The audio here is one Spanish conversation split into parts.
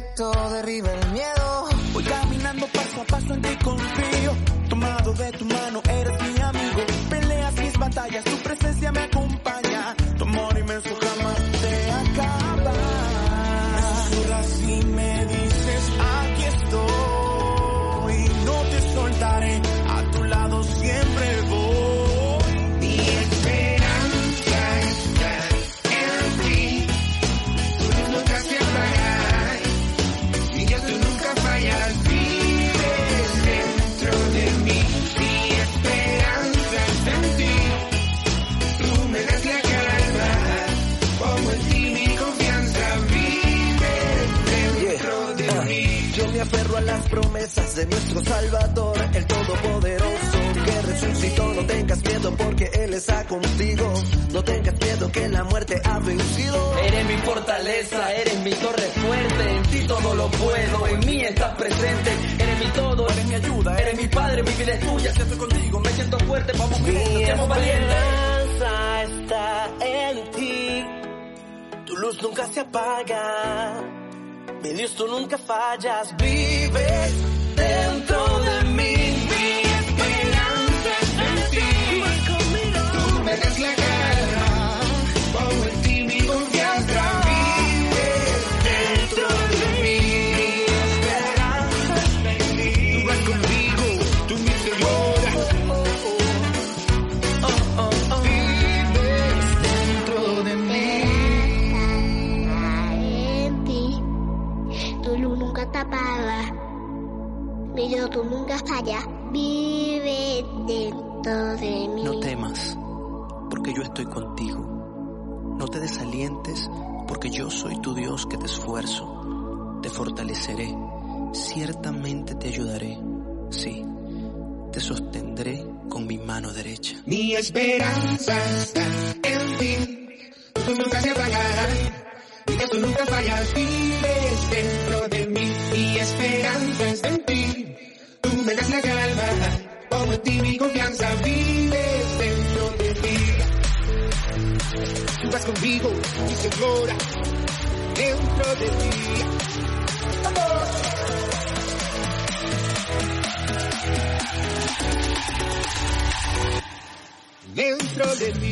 efecto derriba el miedo. Voy caminando paso a paso en ti confío. Tomado de tu mano, eres mi amigo. Peleas mis batallas, tu presencia me acompaña. De nuestro Salvador, el Todopoderoso, que resucitó. No tengas miedo porque Él está contigo. No tengas miedo que la muerte ha vencido. Eres mi fortaleza, eres mi torre fuerte, en ti todo lo puedo, en mí estás presente, eres mi todo, eres mi ayuda, eres mi padre, mi vida es tuya, si estoy contigo, me siento fuerte, vamos juntos, seamos valientes. esperanza está en ti. Tu luz nunca se apaga. Mi Dios, tú nunca fallas. Vives dentro tú nunca fallas. Vive dentro de mí. No temas, porque yo estoy contigo. No te desalientes, porque yo soy tu Dios que te esfuerzo. Te fortaleceré, ciertamente te ayudaré. Sí, te sostendré con mi mano derecha. Mi esperanza está en ti. Tú nunca se apagará. Y que tú nunca fallas. Vives dentro de mí. Mi esperanza está en ti. Das la calma. Pongo en ti mi confianza. Vives dentro de mí. Tú vas conmigo, mi segura. Dentro de mí. Dentro de mí.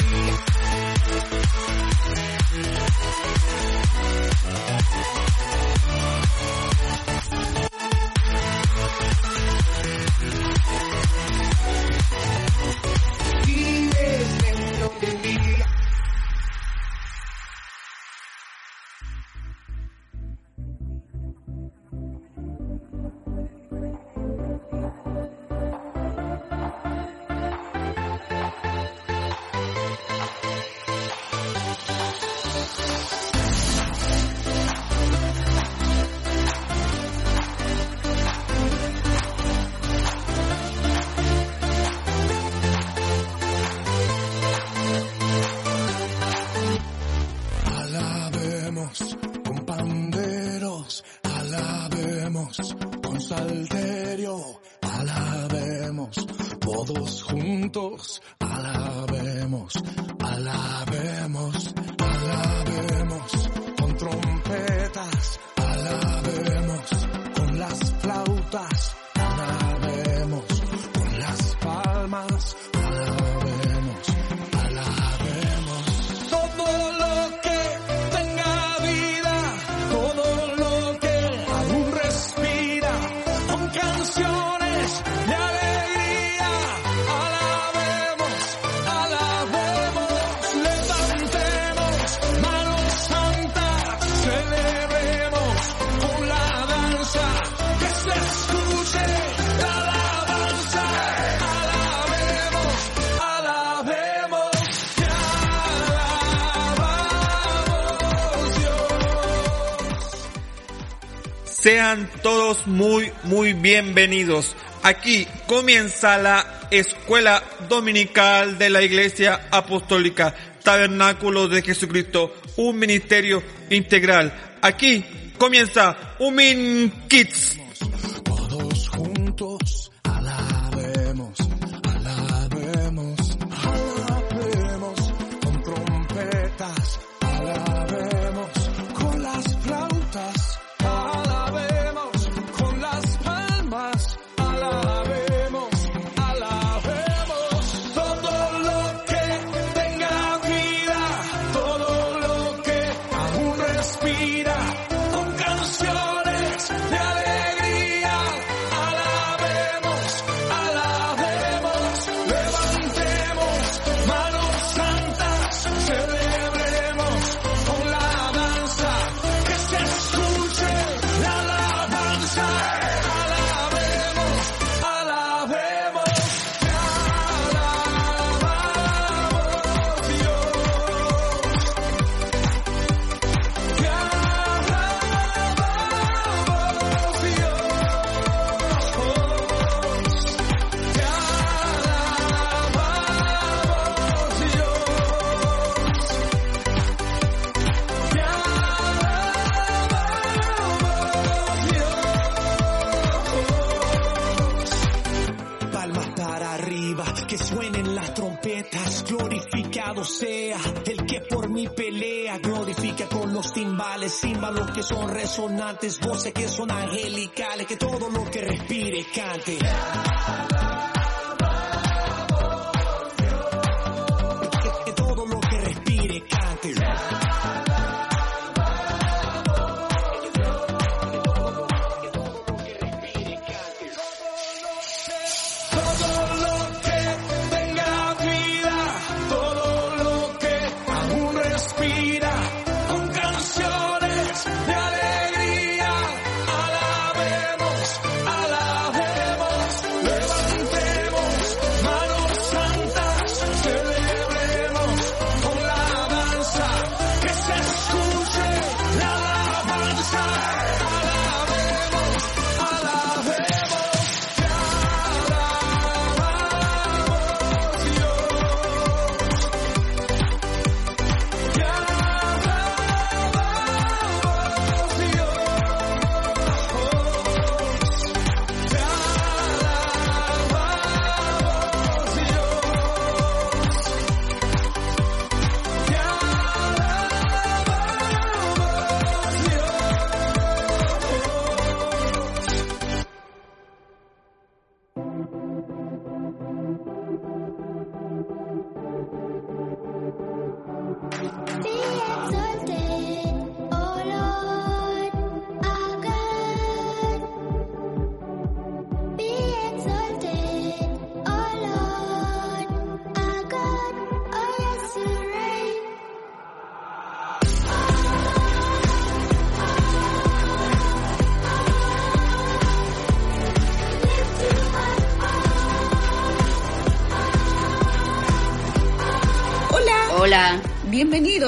Sean todos muy, muy bienvenidos. Aquí comienza la Escuela Dominical de la Iglesia Apostólica Tabernáculo de Jesucristo, un ministerio integral. Aquí comienza Umin Kids. Que son resonantes, voces que son angelicales, que todo lo que respire cante.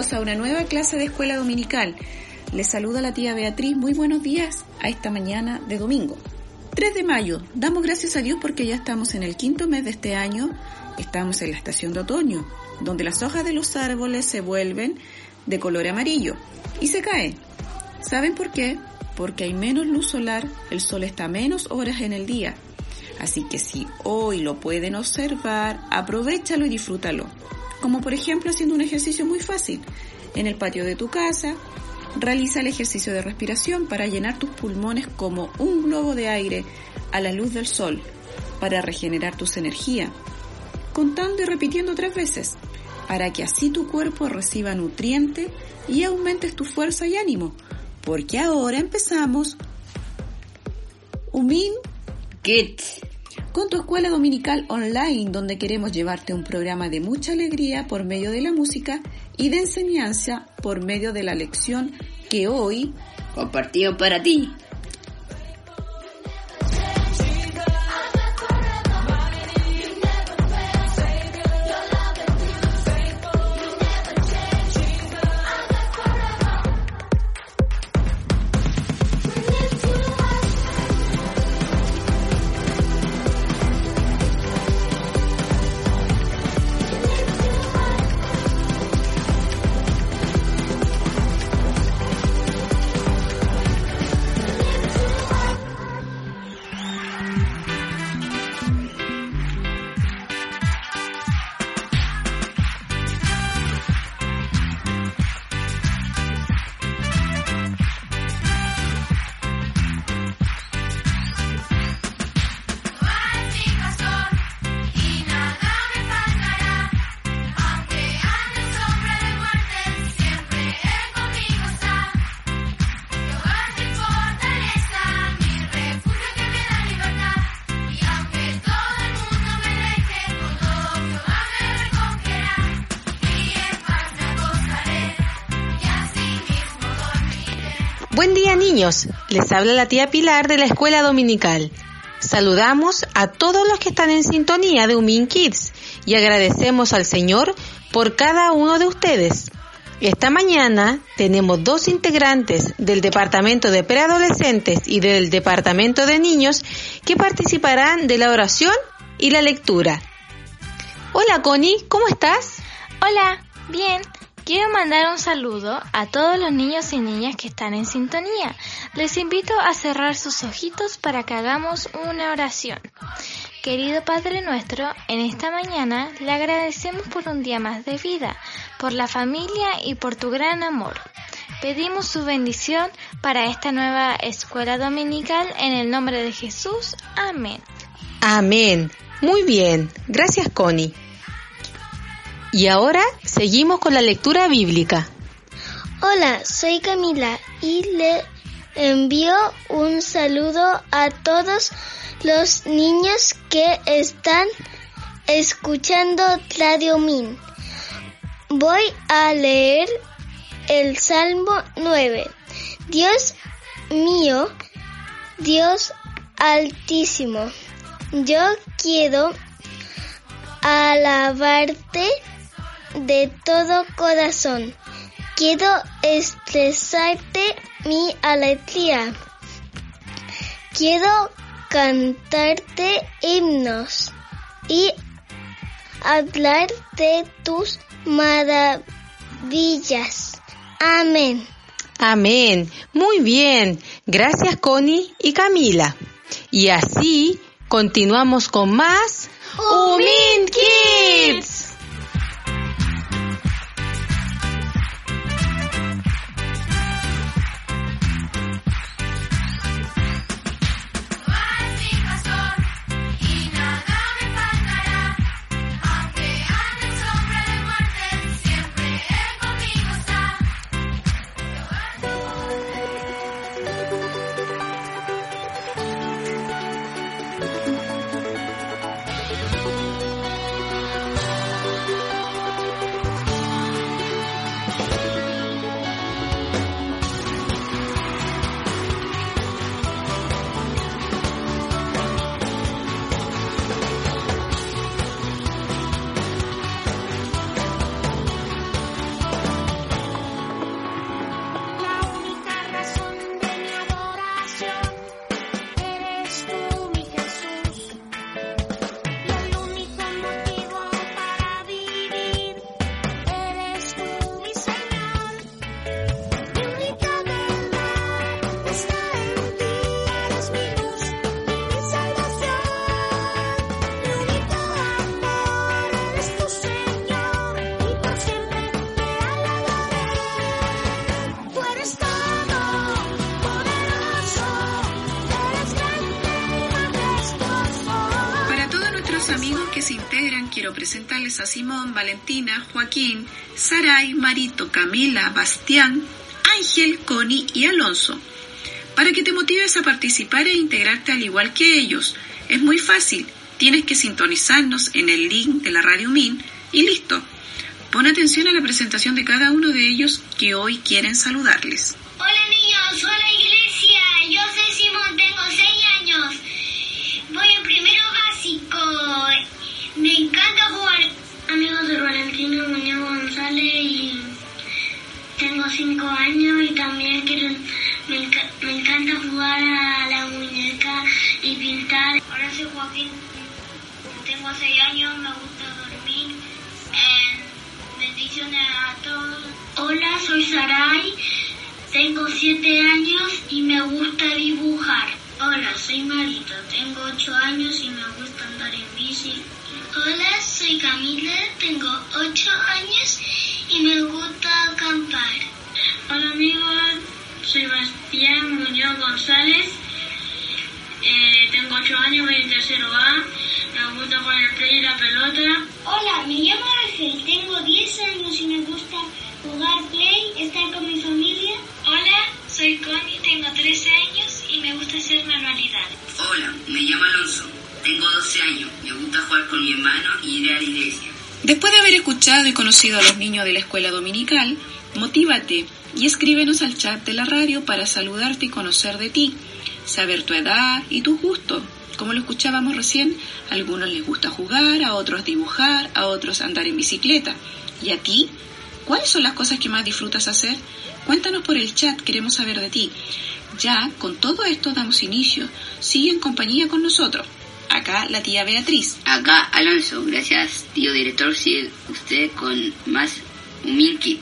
Bienvenidos a una nueva clase de escuela dominical. Les saluda la tía Beatriz. Muy buenos días a esta mañana de domingo. 3 de mayo. Damos gracias a Dios porque ya estamos en el quinto mes de este año. Estamos en la estación de otoño, donde las hojas de los árboles se vuelven de color amarillo y se caen. ¿Saben por qué? Porque hay menos luz solar, el sol está menos horas en el día. Así que si hoy lo pueden observar, aprovechalo y disfrútalo. Como por ejemplo haciendo un ejercicio muy fácil. En el patio de tu casa, realiza el ejercicio de respiración para llenar tus pulmones como un globo de aire a la luz del sol, para regenerar tus energías. Contando y repitiendo tres veces, para que así tu cuerpo reciba nutriente y aumentes tu fuerza y ánimo. Porque ahora empezamos Umin Kit con tu escuela dominical online donde queremos llevarte un programa de mucha alegría por medio de la música y de enseñanza por medio de la lección que hoy compartido para ti. Les habla la tía Pilar de la escuela dominical. Saludamos a todos los que están en sintonía de Umin Kids y agradecemos al Señor por cada uno de ustedes. Esta mañana tenemos dos integrantes del Departamento de Preadolescentes y del Departamento de Niños que participarán de la oración y la lectura. Hola Connie, ¿cómo estás? Hola, bien. Quiero mandar un saludo a todos los niños y niñas que están en sintonía. Les invito a cerrar sus ojitos para que hagamos una oración. Querido Padre nuestro, en esta mañana le agradecemos por un día más de vida, por la familia y por tu gran amor. Pedimos su bendición para esta nueva escuela dominical en el nombre de Jesús. Amén. Amén. Muy bien. Gracias, Connie. Y ahora seguimos con la lectura bíblica. Hola, soy Camila y le envío un saludo a todos los niños que están escuchando Radio Min. Voy a leer el Salmo 9. Dios mío, Dios altísimo, yo quiero alabarte de todo corazón. Quiero expresarte mi alegría. Quiero cantarte himnos y hablar de tus maravillas. Amén. Amén. Muy bien. Gracias, Connie y Camila. Y así continuamos con más Umin Kids. Se integran, quiero presentarles a Simón, Valentina, Joaquín, Saray, Marito, Camila, Bastián, Ángel, Connie y Alonso. Para que te motives a participar e integrarte al igual que ellos, es muy fácil. Tienes que sintonizarnos en el link de la Radio Min y listo. Pon atención a la presentación de cada uno de ellos que hoy quieren saludarles. Hola niños, hola iglesia, yo soy Simón, tengo 6 años. Voy en primero básico. Me encanta jugar. Amigos de Valentina Muñoz González y tengo 5 años y también quiero, me, enca- me encanta jugar a la muñeca y pintar. Ahora soy Joaquín, tengo 6 años, me gusta dormir. Eh, bendiciones a todos. Hola, soy Saray. Tengo 7 años y me gusta dibujar. Hola, soy Marito. Tengo 8 años y me gusta andar en bici. Hola, soy Camila. Tengo 8 años y me gusta acampar. Hola, amigos. Soy Bastián Muñoz González. Eh, tengo 8 años, voy en tercero A. Me gusta jugar el play y la pelota. Hola, me llamo Ángel. Tengo 10 años y me gusta jugar play, estar con mi familia. Hola, soy Connie, tengo 13 años y me gusta hacer manualidades. Hola, me llamo Alonso. Tengo 12 años. Me gusta jugar con mi hermano y ir a la iglesia. Después de haber escuchado y conocido a los niños de la escuela dominical, motívate y escríbenos al chat de la radio para saludarte y conocer de ti, saber tu edad y tus gustos. Como lo escuchábamos recién, a algunos les gusta jugar, a otros dibujar, a otros andar en bicicleta. ¿Y a ti? ¿Cuáles son las cosas que más disfrutas hacer? Cuéntanos por el chat, queremos saber de ti. Ya, con todo esto damos inicio. Sigue en compañía con nosotros. Acá la tía Beatriz. Acá Alonso. Gracias, tío director. Sigue usted con más Humil.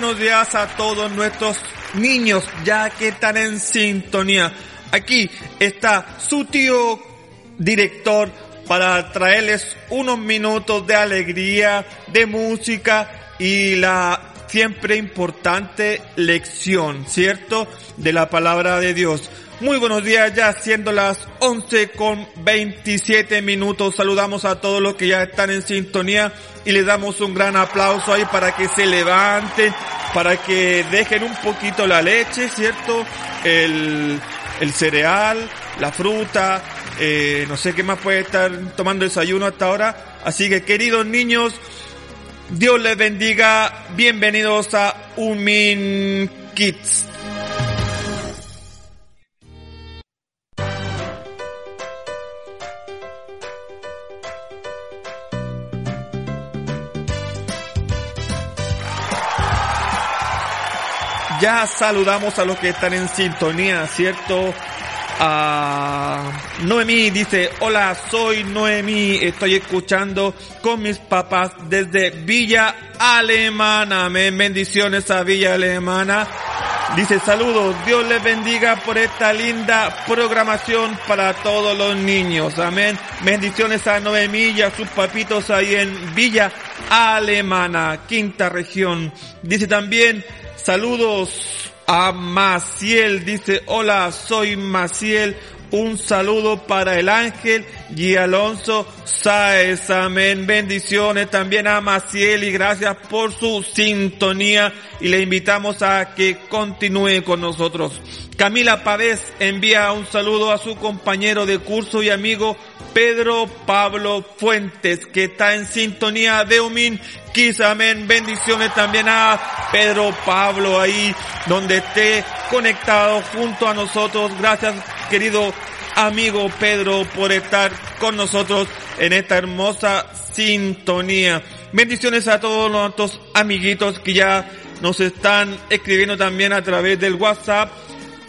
Buenos días a todos nuestros niños, ya que están en sintonía. Aquí está su tío director para traerles unos minutos de alegría, de música y la siempre importante lección, ¿cierto? De la palabra de Dios. Muy buenos días, ya siendo las 11 con 27 minutos. Saludamos a todos los que ya están en sintonía y les damos un gran aplauso ahí para que se levanten, para que dejen un poquito la leche, ¿cierto? El, el cereal, la fruta, eh, no sé qué más puede estar tomando desayuno hasta ahora. Así que queridos niños, Dios les bendiga. Bienvenidos a Umin Kids. Ya saludamos a los que están en sintonía, ¿cierto? A Noemí dice, hola, soy Noemí, estoy escuchando con mis papás desde Villa Alemana. Amén, bendiciones a Villa Alemana. Dice, saludos, Dios les bendiga por esta linda programación para todos los niños. Amén. Bendiciones a Noemí y a sus papitos ahí en Villa Alemana, quinta región. Dice también, Saludos a Maciel. Dice, hola, soy Maciel. Un saludo para el ángel y Alonso Sáez. Amén. Bendiciones también a Maciel y gracias por su sintonía y le invitamos a que continúe con nosotros. Camila Pavés envía un saludo a su compañero de curso y amigo Pedro Pablo Fuentes, que está en sintonía de Umin amén. Bendiciones también a Pedro Pablo ahí, donde esté conectado junto a nosotros. Gracias, querido amigo Pedro, por estar con nosotros en esta hermosa sintonía. Bendiciones a todos nuestros amiguitos que ya nos están escribiendo también a través del WhatsApp.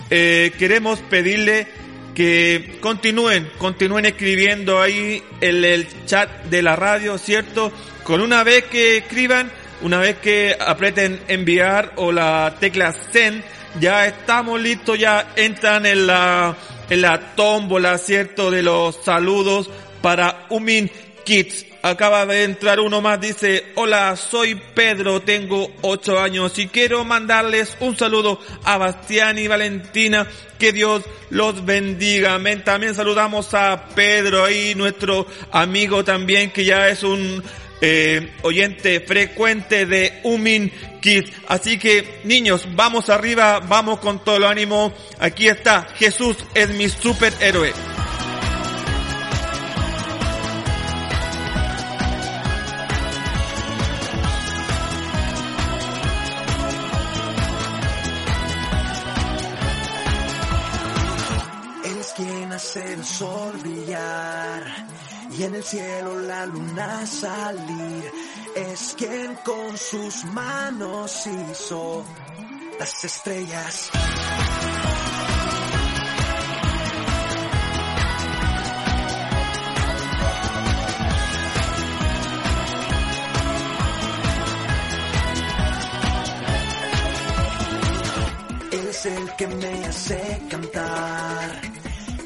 Eh, queremos pedirle que continúen, continúen escribiendo ahí en el chat de la radio, ¿cierto? Con una vez que escriban, una vez que aprieten enviar o la tecla send, ya estamos listos, ya entran en la, en la tómbola, ¿cierto? De los saludos para Umin Kids. Acaba de entrar uno más, dice, hola, soy Pedro, tengo ocho años y quiero mandarles un saludo a Bastián y Valentina, que Dios los bendiga. Amén. También saludamos a Pedro ahí, nuestro amigo también, que ya es un eh, oyente frecuente de Umin Kids. Así que, niños, vamos arriba, vamos con todo el ánimo. Aquí está, Jesús es mi superhéroe. Es quien hace el sol brillar y en el cielo la luna salir. Es quien con sus manos hizo las estrellas. Él es el que me hace cantar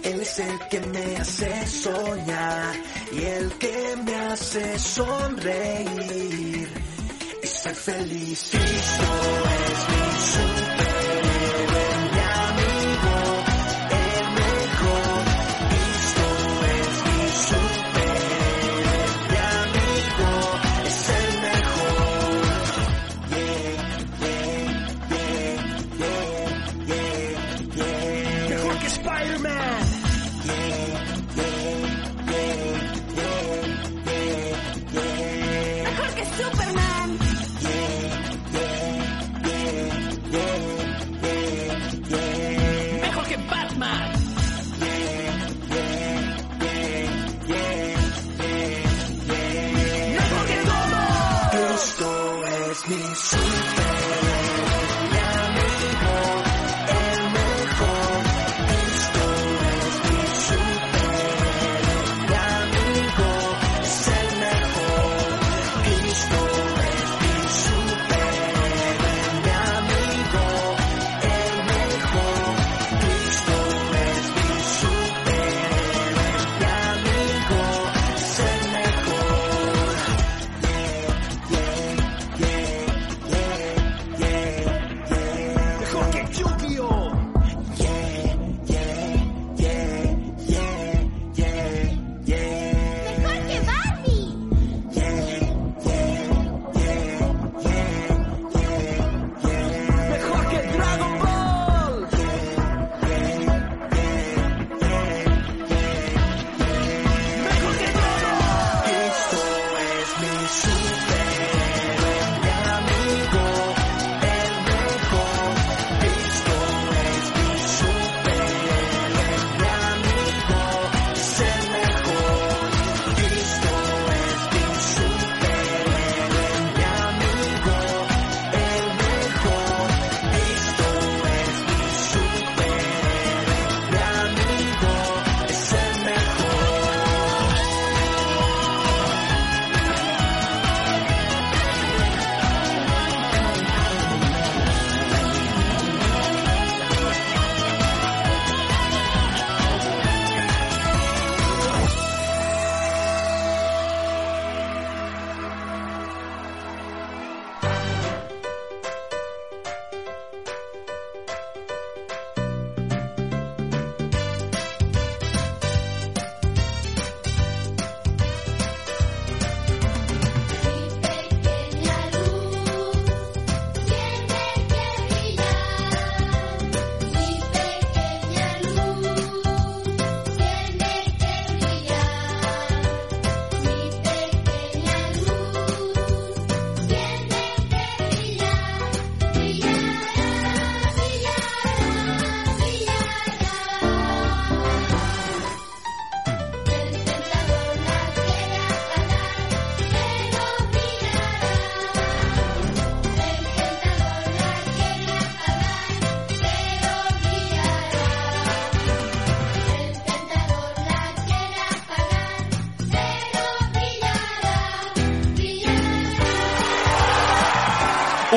Él es el que me hace soñar y el que me hace sonreír y ser feliz. Cristo es mi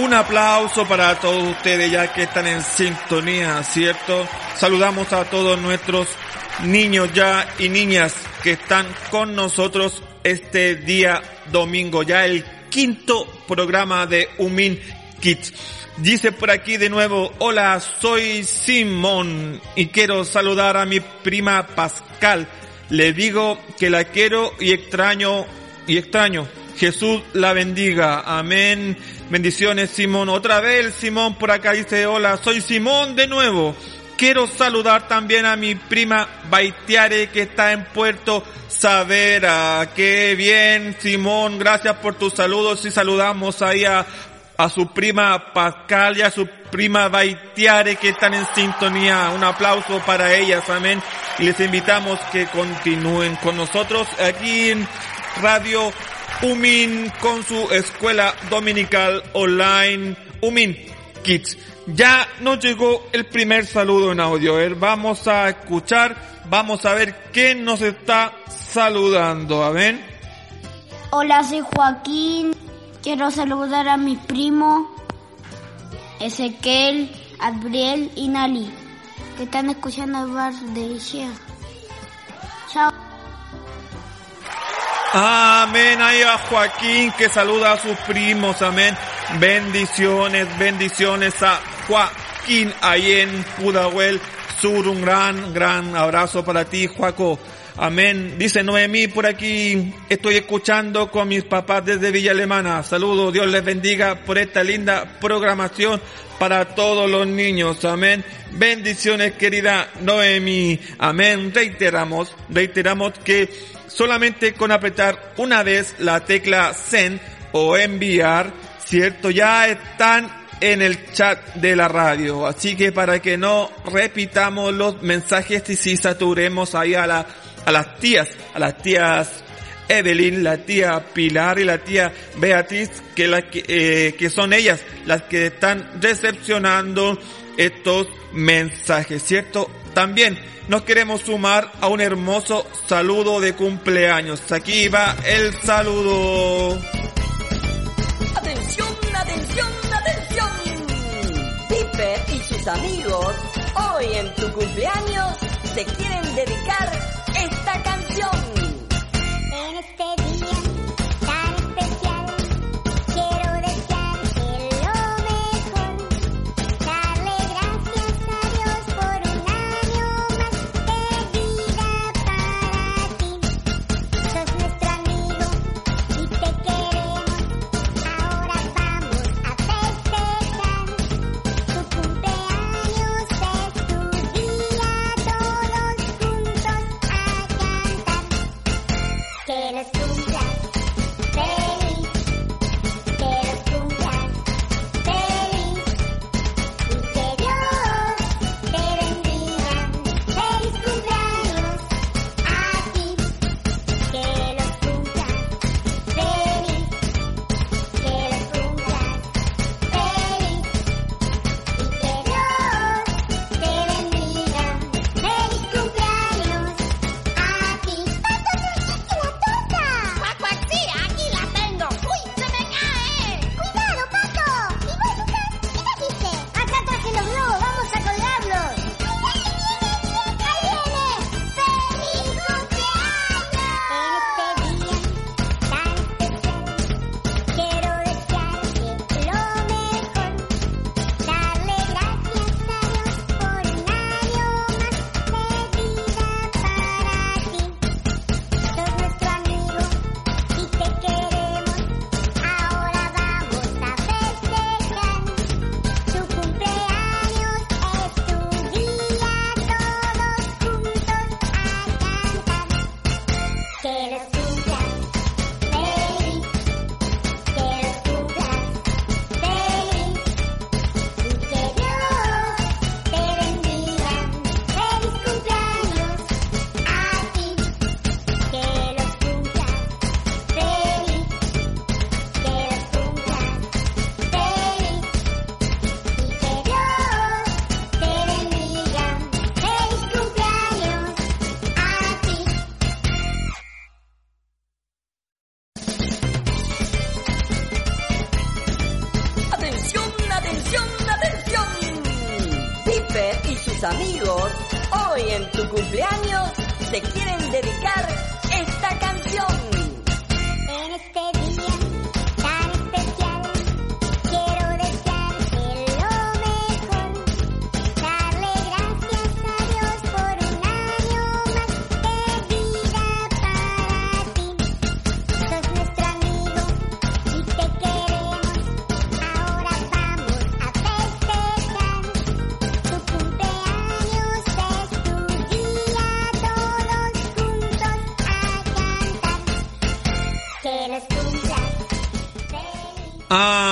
Un aplauso para todos ustedes ya que están en sintonía, ¿cierto? Saludamos a todos nuestros niños ya y niñas que están con nosotros este día domingo, ya el quinto programa de Umin Kids. Dice por aquí de nuevo, hola, soy Simón y quiero saludar a mi prima Pascal. Le digo que la quiero y extraño y extraño. Jesús la bendiga. Amén. Bendiciones, Simón. Otra vez, Simón por acá dice, hola, soy Simón de nuevo. Quiero saludar también a mi prima Baitiare que está en Puerto Savera. Qué bien, Simón. Gracias por tus saludos y saludamos ahí a, a su prima Pascal y a su prima Baitiare que están en sintonía. Un aplauso para ellas. Amén. Y les invitamos que continúen con nosotros aquí en Radio Umin con su escuela dominical online Umin Kids. Ya nos llegó el primer saludo en audio. A ver, vamos a escuchar, vamos a ver quién nos está saludando. A ver. Hola, soy Joaquín. Quiero saludar a mis primos Ezequiel, Adriel y Nali, que están escuchando el bar de Shea. Amén. Ahí a Joaquín que saluda a sus primos. Amén. Bendiciones, bendiciones a Joaquín ahí en Pudahuel Sur. Un gran, gran abrazo para ti, Joaco. Amén. Dice Noemí por aquí, estoy escuchando con mis papás desde Villa Alemana. Saludos, Dios les bendiga por esta linda programación para todos los niños. Amén. Bendiciones, querida Noemí. Amén. Reiteramos, reiteramos que solamente con apretar una vez la tecla send o enviar, cierto, ya están en el chat de la radio. Así que para que no repitamos los mensajes y si saturemos ahí a la a las tías, a las tías Evelyn, la tía Pilar y la tía Beatriz, que, la, eh, que son ellas las que están recepcionando estos mensajes, ¿cierto? También nos queremos sumar a un hermoso saludo de cumpleaños. Aquí va el saludo. Atención, atención, atención. Piper y sus amigos hoy en tu cumpleaños te quieren dedicar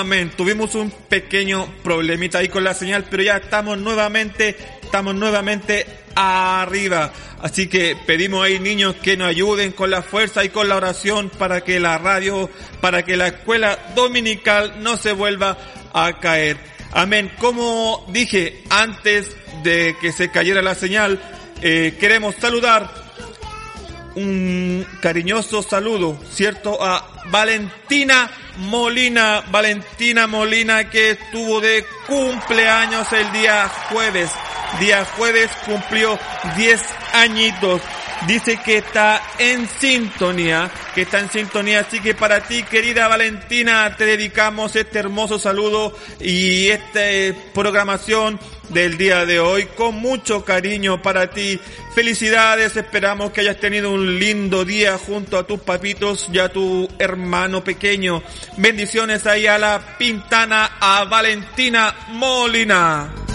Amén. Tuvimos un pequeño problemita ahí con la señal, pero ya estamos nuevamente, estamos nuevamente arriba. Así que pedimos ahí niños que nos ayuden con la fuerza y con la oración para que la radio, para que la escuela dominical no se vuelva a caer. Amén. Como dije antes de que se cayera la señal, eh, queremos saludar un cariñoso saludo, ¿cierto? A Valentina Molina, Valentina Molina que estuvo de cumpleaños el día jueves. Día jueves cumplió 10 añitos. dice que está en sintonía, que está en sintonía. Así que para ti, querida Valentina, te dedicamos este hermoso saludo y esta programación del día de hoy con mucho cariño para ti. Felicidades, esperamos que hayas tenido un lindo día junto a tus papitos y a tu hermano pequeño. Bendiciones ahí a la Pintana, a Valentina Molina.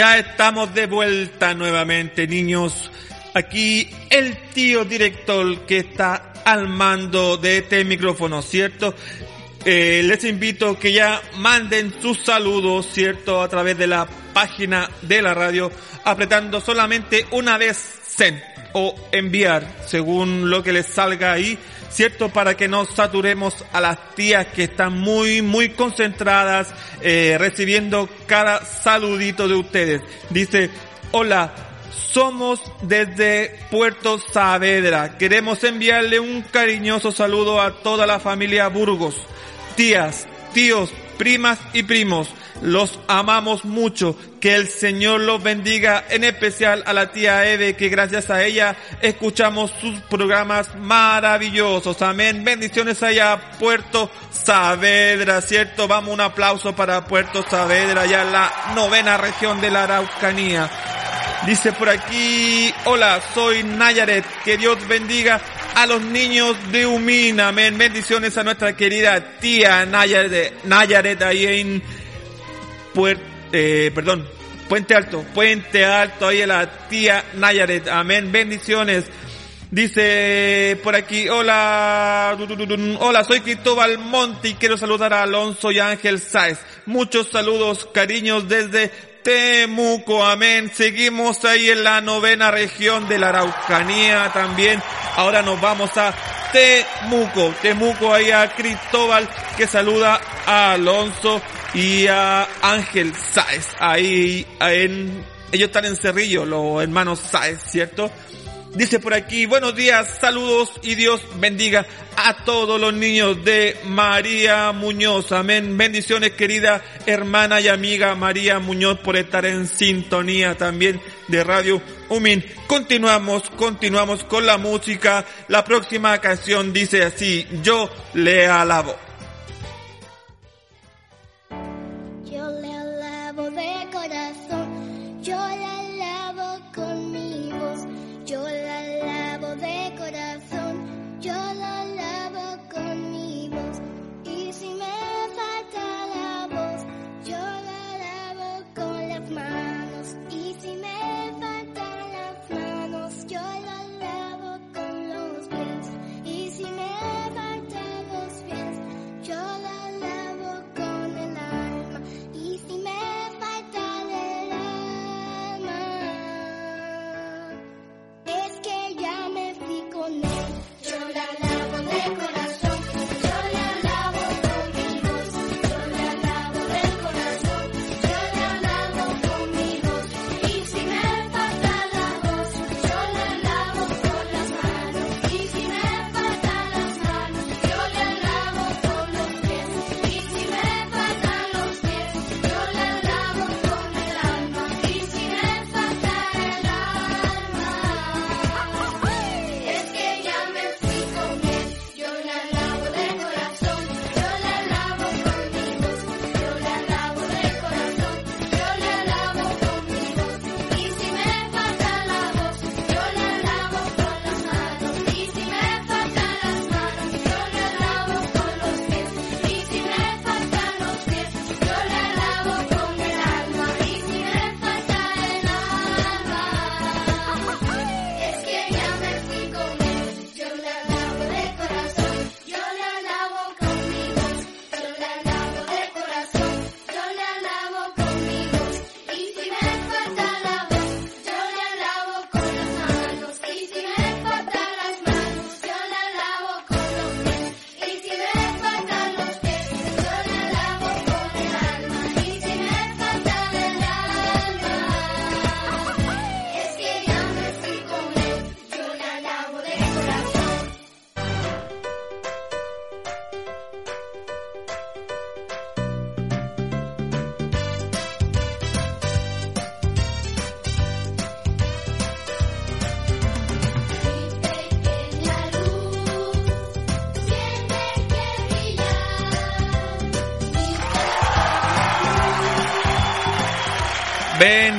Ya estamos de vuelta nuevamente, niños. Aquí el tío director que está al mando de este micrófono, ¿cierto? Eh, les invito que ya manden sus saludos, ¿cierto? A través de la página de la radio, apretando solamente una vez send o enviar, según lo que les salga ahí, ¿cierto? Para que no saturemos a las tías que están muy, muy concentradas, eh, recibiendo cada saludito de ustedes. Dice, hola, somos desde Puerto Saavedra. Queremos enviarle un cariñoso saludo a toda la familia Burgos. Tías, tíos, primas y primos, los amamos mucho. Que el Señor los bendiga, en especial a la tía Eve, que gracias a ella escuchamos sus programas maravillosos. Amén. Bendiciones allá a Puerto Saavedra, ¿cierto? Vamos, un aplauso para Puerto Saavedra, ya en la novena región de la Araucanía. Dice por aquí, hola, soy Nayaret, que Dios bendiga a los niños de Humina, amén. Bendiciones a nuestra querida tía Nayaret, Nayaret ahí en Puer- eh, perdón, Puente Alto, Puente Alto, ahí a la tía Nayaret, amén. Bendiciones. Dice por aquí, hola, hola, soy Cristóbal Monti y quiero saludar a Alonso y Ángel Sáez. Muchos saludos, cariños desde Temuco, amén. Seguimos ahí en la novena región de la Araucanía también. Ahora nos vamos a Temuco, Temuco ahí a Cristóbal que saluda a Alonso y a Ángel Sáez. Ahí en, ellos están en Cerrillo, los hermanos Sáez, ¿cierto? Dice por aquí, buenos días, saludos y Dios bendiga a todos los niños de María Muñoz. Amén. Bendiciones querida hermana y amiga María Muñoz por estar en sintonía también de Radio Umin. Continuamos, continuamos con la música. La próxima canción dice así, yo le alabo.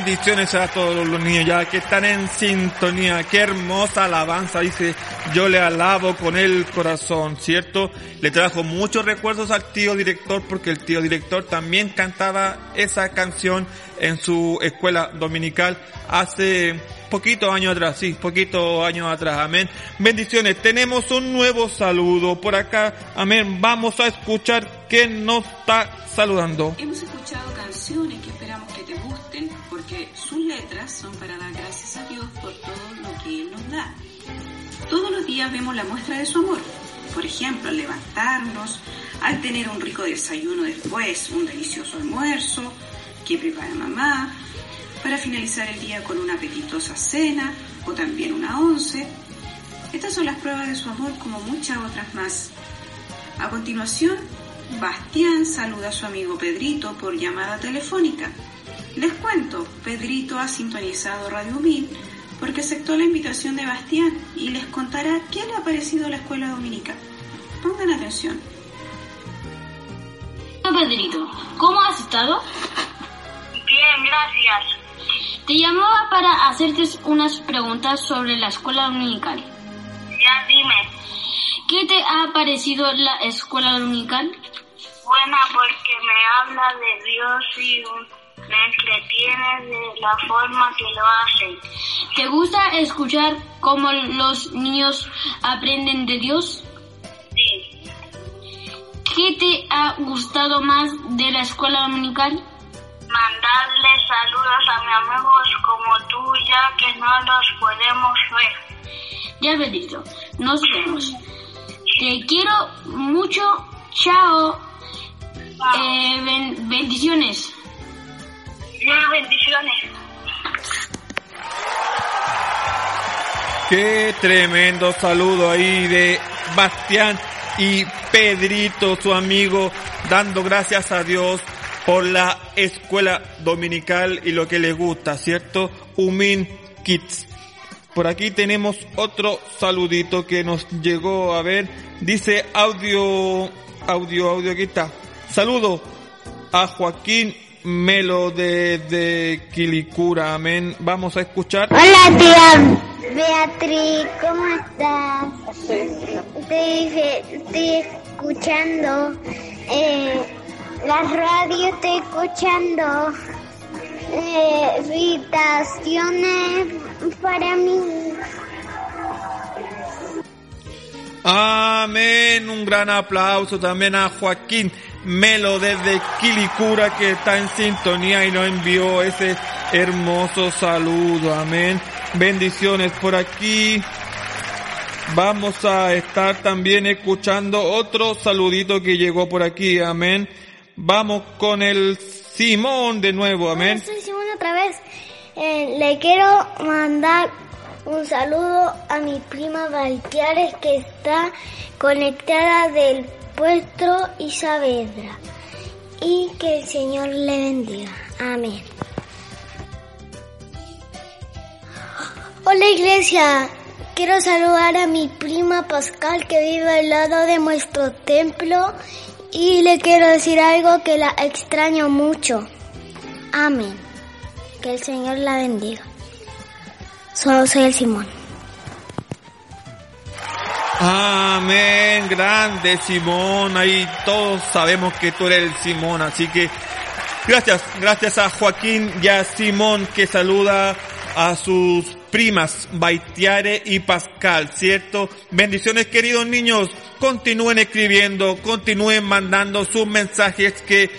Bendiciones a todos los niños ya que están en sintonía. Qué hermosa alabanza, dice, yo le alabo con el corazón, ¿cierto? Le trajo muchos recuerdos al tío director porque el tío director también cantaba esa canción en su escuela dominical hace poquito años atrás, sí, poquito años atrás, amén. Bendiciones, tenemos un nuevo saludo por acá, amén. Vamos a escuchar quién nos está saludando. Hemos escuchado canciones que sus letras son para dar gracias a Dios por todo lo que Él nos da. Todos los días vemos la muestra de su amor. Por ejemplo, al levantarnos, al tener un rico desayuno después, un delicioso almuerzo que prepara mamá, para finalizar el día con una apetitosa cena o también una once. Estas son las pruebas de su amor como muchas otras más. A continuación, Bastián saluda a su amigo Pedrito por llamada telefónica. Les cuento, Pedrito ha sintonizado Radio Mil porque aceptó la invitación de Bastián y les contará qué le ha parecido la escuela dominical. Pongan atención. Pedrito, ¿cómo has estado? Bien, gracias. Te llamaba para hacerte unas preguntas sobre la escuela dominical. Ya dime. ¿Qué te ha parecido la escuela dominical? Buena porque me habla de Dios y me entretiene de la forma que lo hacen. ¿Te gusta escuchar cómo los niños aprenden de Dios? Sí. ¿Qué te ha gustado más de la escuela dominical? Mandarle saludos a mis amigos como tú ya que no los podemos ver. Ya Pedrito, nos vemos. Te quiero mucho. Chao. Eh, ben- bendiciones. Muchas bendiciones. Qué tremendo saludo ahí de Bastián y Pedrito, su amigo, dando gracias a Dios por la escuela dominical y lo que les gusta, ¿cierto? Umin Kids. Por aquí tenemos otro saludito que nos llegó a ver. Dice audio, audio, audio, aquí está. Saludo a Joaquín Melo de, de Quilicura, amén. Vamos a escuchar. Hola tía Beatriz, ¿cómo estás? Te dije, estoy escuchando eh, la radio, estoy escuchando eh, para mí. Amén. Un gran aplauso también a Joaquín Melo desde Quilicura que está en sintonía y nos envió ese hermoso saludo. Amén. Bendiciones por aquí. Vamos a estar también escuchando otro saludito que llegó por aquí. Amén. Vamos con el Simón de nuevo. Amén. Soy Simón otra vez. Eh, le quiero mandar un saludo a mi prima Valtiares que está conectada del puesto y Saavedra. Y que el Señor le bendiga. Amén. Hola iglesia, quiero saludar a mi prima Pascal que vive al lado de nuestro templo y le quiero decir algo que la extraño mucho. Amén. Que el Señor la bendiga. Soy el Simón. Amén, grande Simón, ahí todos sabemos que tú eres el Simón, así que gracias, gracias a Joaquín y a Simón que saluda a sus primas Baitiare y Pascal, ¿cierto? Bendiciones queridos niños, continúen escribiendo, continúen mandando sus mensajes que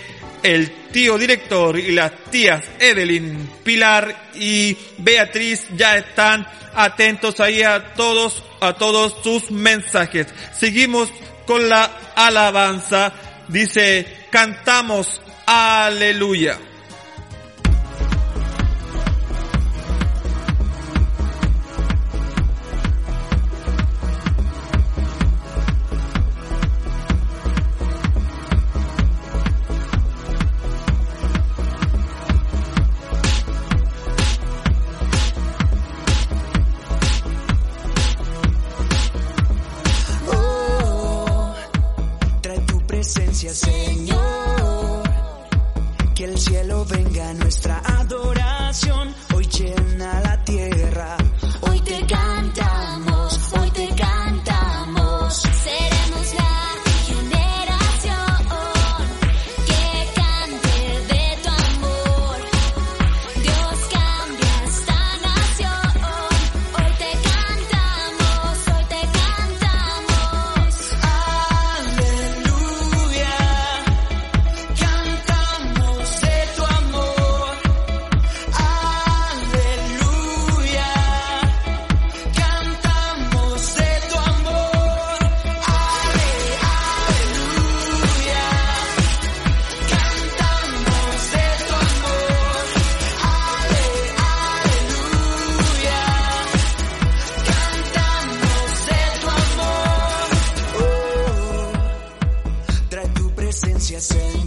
el tío director y las tías Evelyn, Pilar y Beatriz ya están atentos ahí a todos, a todos sus mensajes. Seguimos con la alabanza. Dice, cantamos aleluya. Presencia, Señor.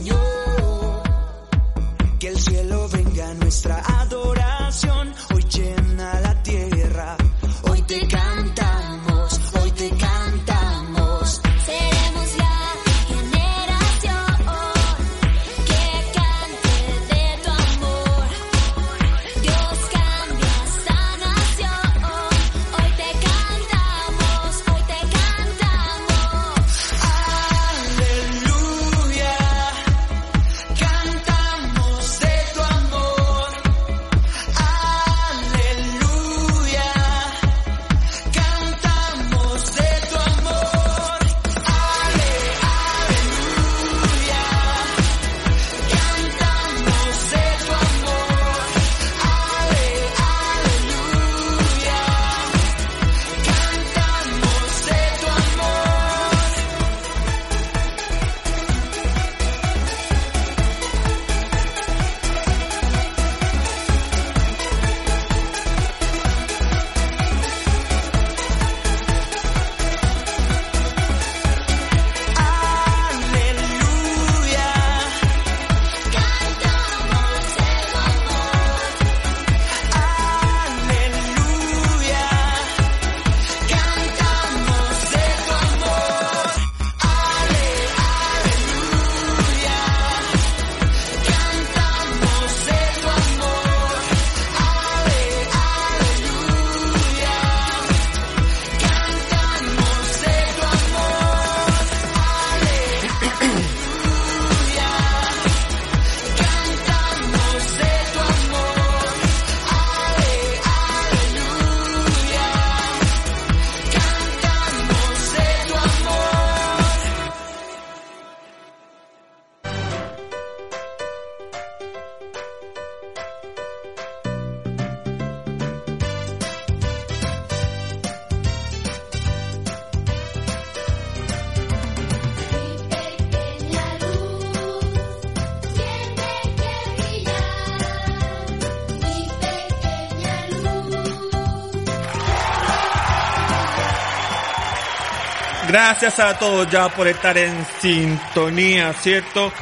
Gracias a todos ya por estar en sintonía, ¿cierto?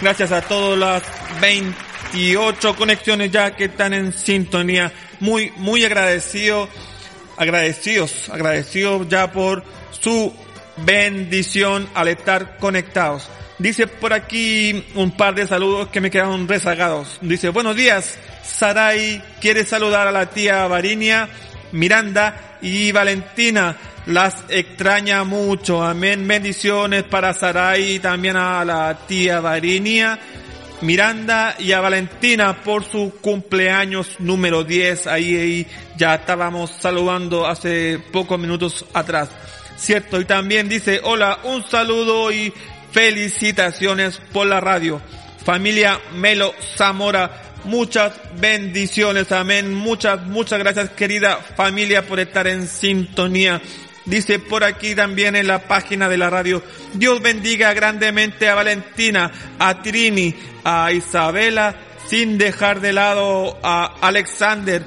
Gracias a todas las 28 conexiones ya que están en sintonía. Muy, muy agradecido, agradecidos, agradecidos ya por su bendición al estar conectados. Dice por aquí un par de saludos que me quedaron rezagados. Dice, buenos días, Sarai quiere saludar a la tía Varinia, Miranda y Valentina. Las extraña mucho. Amén. Bendiciones para Sarai y también a la tía Varinia. Miranda y a Valentina por su cumpleaños número 10. Ahí, ahí ya estábamos saludando hace pocos minutos atrás. Cierto, y también dice, hola, un saludo y felicitaciones por la radio. Familia Melo Zamora, muchas bendiciones, amén. Muchas, muchas gracias querida familia por estar en sintonía. Dice por aquí también en la página de la radio, Dios bendiga grandemente a Valentina, a Trini, a Isabela, sin dejar de lado a Alexander,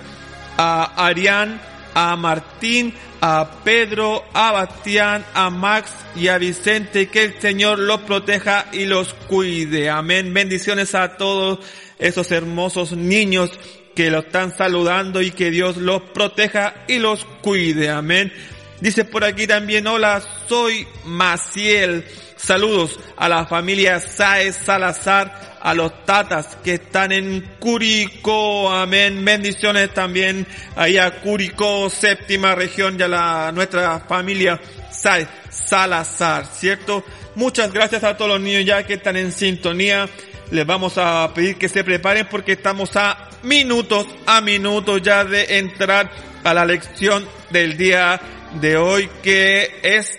a Arián, a Martín, a Pedro, a Bastián, a Max y a Vicente, que el Señor los proteja y los cuide. Amén. Bendiciones a todos esos hermosos niños que lo están saludando y que Dios los proteja y los cuide. Amén. Dice por aquí también, hola, soy Maciel. Saludos a la familia Saez Salazar, a los tatas que están en Curicó. Amén. Bendiciones también ahí a Curicó, séptima región, ya la, nuestra familia Saez Salazar, ¿cierto? Muchas gracias a todos los niños ya que están en sintonía. Les vamos a pedir que se preparen porque estamos a minutos, a minutos ya de entrar a la lección del día de hoy que es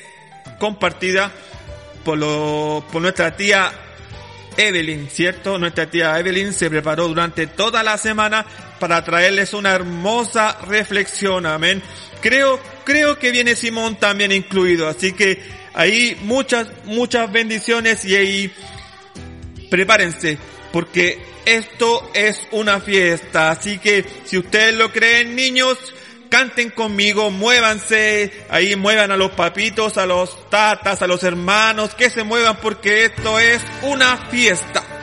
compartida por, lo, por nuestra tía Evelyn, ¿cierto? Nuestra tía Evelyn se preparó durante toda la semana para traerles una hermosa reflexión, amén. Creo, creo que viene Simón también incluido, así que ahí muchas, muchas bendiciones y ahí prepárense, porque esto es una fiesta, así que si ustedes lo creen, niños, canten conmigo, muévanse, ahí muevan a los papitos, a los tatas, a los hermanos, que se muevan porque esto es una fiesta.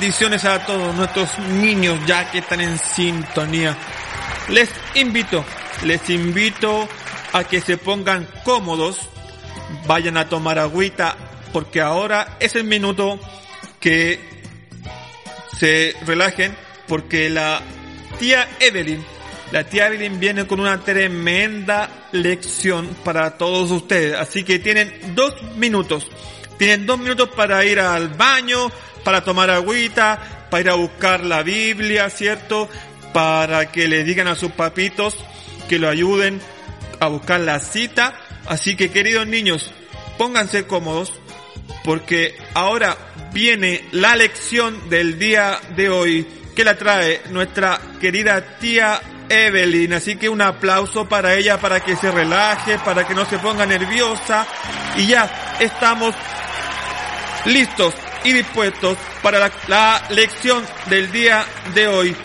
Bendiciones a todos nuestros niños ya que están en sintonía. Les invito, les invito a que se pongan cómodos, vayan a tomar agüita, porque ahora es el minuto que se relajen, porque la tía Evelyn, la tía Evelyn viene con una tremenda lección para todos ustedes. Así que tienen dos minutos. Tienen dos minutos para ir al baño, para tomar agüita, para ir a buscar la Biblia, ¿cierto? Para que le digan a sus papitos que lo ayuden a buscar la cita. Así que queridos niños, pónganse cómodos porque ahora viene la lección del día de hoy que la trae nuestra querida tía Evelyn. Así que un aplauso para ella para que se relaje, para que no se ponga nerviosa. Y ya estamos listos y dispuestos para la, lección del día de hoy.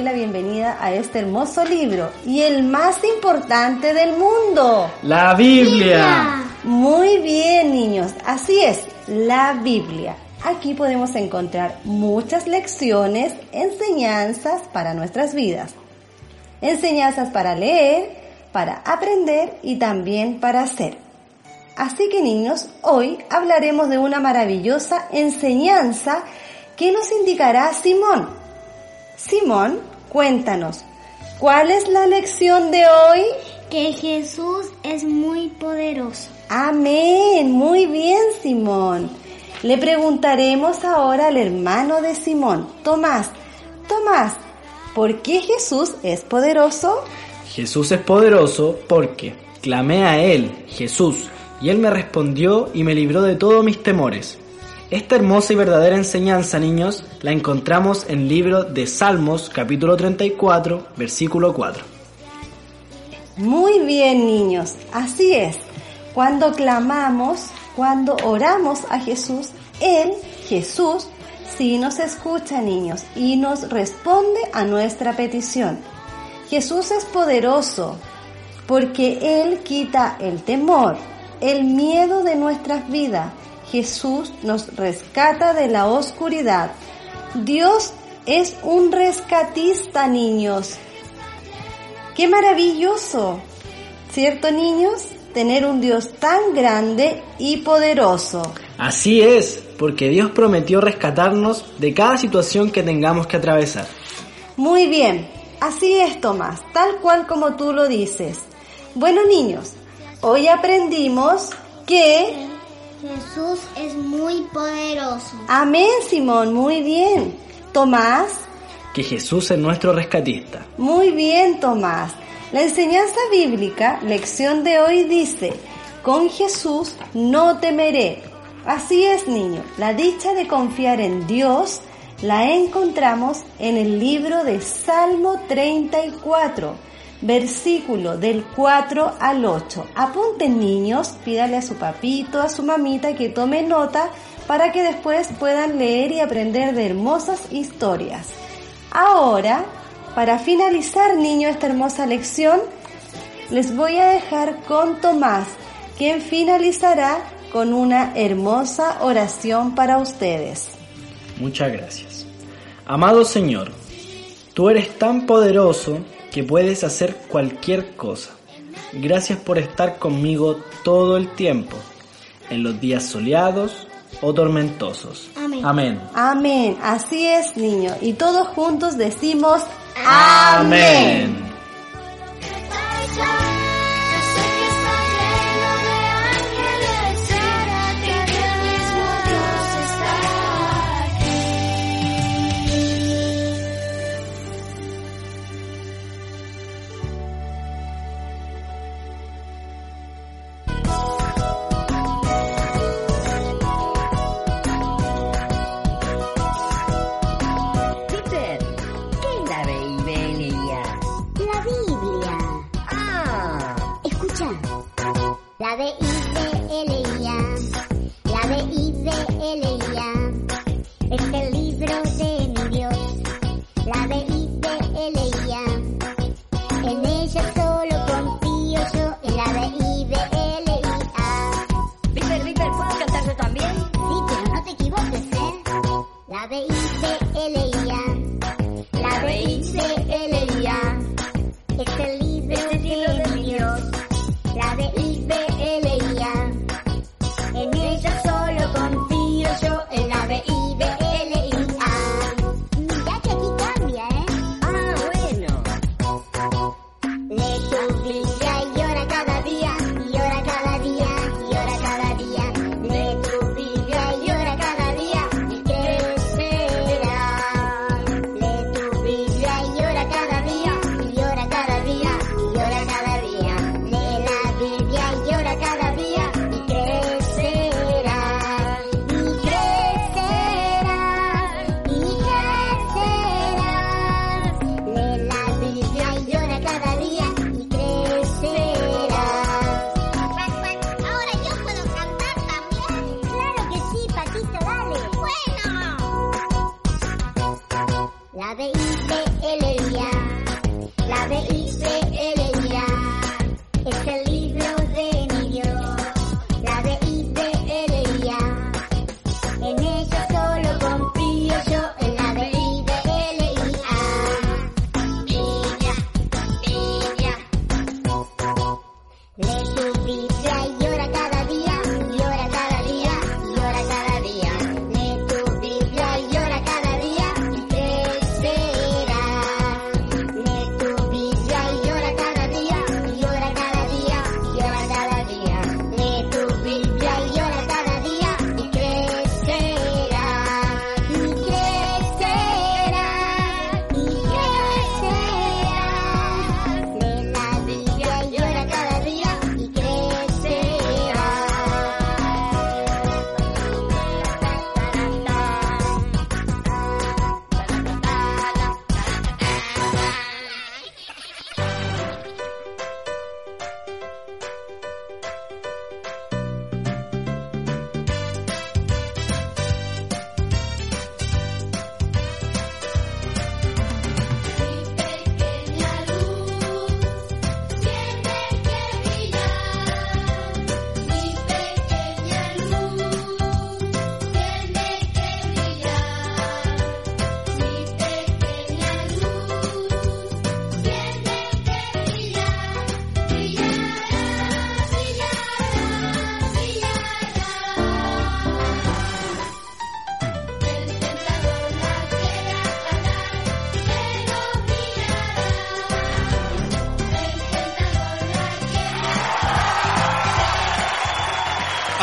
Doy la bienvenida a este hermoso libro y el más importante del mundo. La Biblia. Muy bien niños, así es, la Biblia. Aquí podemos encontrar muchas lecciones, enseñanzas para nuestras vidas. Enseñanzas para leer, para aprender y también para hacer. Así que niños, hoy hablaremos de una maravillosa enseñanza que nos indicará Simón. Simón, cuéntanos, ¿cuál es la lección de hoy? Que Jesús es muy poderoso. Amén, muy bien Simón. Le preguntaremos ahora al hermano de Simón, Tomás. Tomás, ¿por qué Jesús es poderoso? Jesús es poderoso porque clamé a Él, Jesús, y Él me respondió y me libró de todos mis temores. Esta hermosa y verdadera enseñanza, niños, la encontramos en el libro de Salmos, capítulo 34, versículo 4. Muy bien, niños, así es. Cuando clamamos, cuando oramos a Jesús, Él, Jesús, sí nos escucha, niños, y nos responde a nuestra petición. Jesús es poderoso porque Él quita el temor, el miedo de nuestras vidas. Jesús nos rescata de la oscuridad. Dios es un rescatista, niños. ¡Qué maravilloso! ¿Cierto, niños? Tener un Dios tan grande y poderoso. Así es, porque Dios prometió rescatarnos de cada situación que tengamos que atravesar. Muy bien, así es, Tomás, tal cual como tú lo dices. Bueno, niños, hoy aprendimos que... Jesús es muy poderoso. Amén, Simón, muy bien. Tomás, Que Jesús es nuestro rescatista. muy bien, Tomás. La enseñanza bíblica, lección de hoy dice, con Jesús no temeré. Así es, niño, la dicha de confiar en Dios la encontramos en el libro de Salmo 34, versículo del 4 al 8. Apunten niños, pídale a su papito, a su mamita que tome nota para que después puedan leer y aprender de hermosas historias. Ahora, para finalizar, niño, esta hermosa lección, les voy a dejar con Tomás, quien finalizará con una hermosa oración para ustedes. Muchas gracias. Amado Señor, tú eres tan poderoso que puedes hacer cualquier cosa. Gracias por estar conmigo todo el tiempo, en los días soleados o tormentosos. Amén. Amén. Amén. Así es, niño. Y todos juntos decimos Amén. Peter, La B-I-B-L-I-A. La B-I-B-L-I-A. Es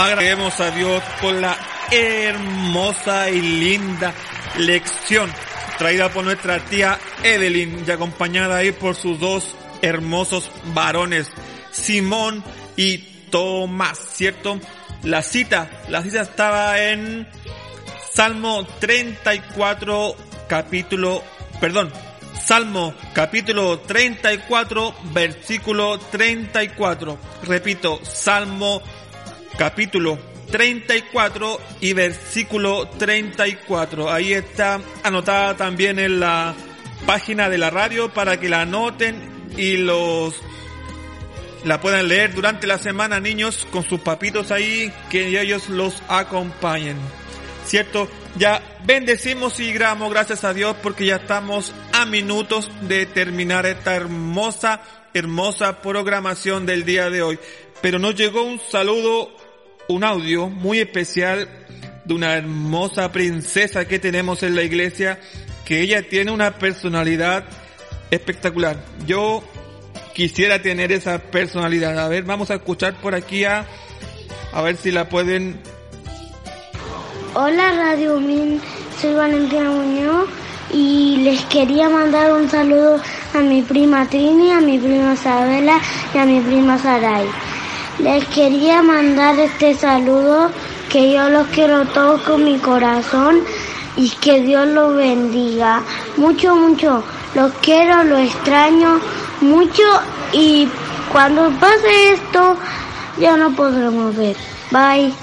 Agradecemos a Dios por la hermosa y linda lección traída por nuestra tía Evelyn y acompañada ahí por sus dos hermosos varones, Simón y Tomás, ¿cierto? La cita, la cita estaba en Salmo 34, capítulo, perdón, Salmo capítulo 34, versículo 34. Repito, Salmo capítulo 34 y versículo 34. Ahí está anotada también en la página de la radio para que la anoten y los la puedan leer durante la semana, niños, con sus papitos ahí, que ellos los acompañen. ¿Cierto? Ya bendecimos y gramos gracias a Dios porque ya estamos a minutos de terminar esta hermosa, hermosa programación del día de hoy. Pero nos llegó un saludo, un audio muy especial de una hermosa princesa que tenemos en la iglesia, que ella tiene una personalidad espectacular. Yo quisiera tener esa personalidad. A ver, vamos a escuchar por aquí a, a ver si la pueden Hola Radio Min, soy Valentina Muñoz y les quería mandar un saludo a mi prima Trini, a mi prima Isabela y a mi prima Saray. Les quería mandar este saludo que yo los quiero todos con mi corazón y que Dios los bendiga. Mucho, mucho. Los quiero, los extraño mucho y cuando pase esto ya no podremos ver. Bye.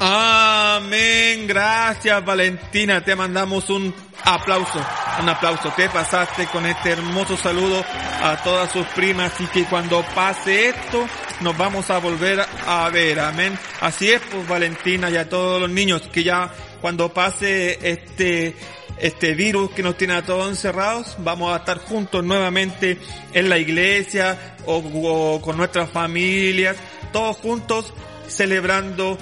Amén. Gracias, Valentina. Te mandamos un aplauso. Un aplauso. Te pasaste con este hermoso saludo a todas sus primas y que cuando pase esto nos vamos a volver a ver. Amén. Así es, pues, Valentina y a todos los niños que ya cuando pase este este virus que nos tiene a todos encerrados, vamos a estar juntos nuevamente en la iglesia o con nuestras familias, todos juntos celebrando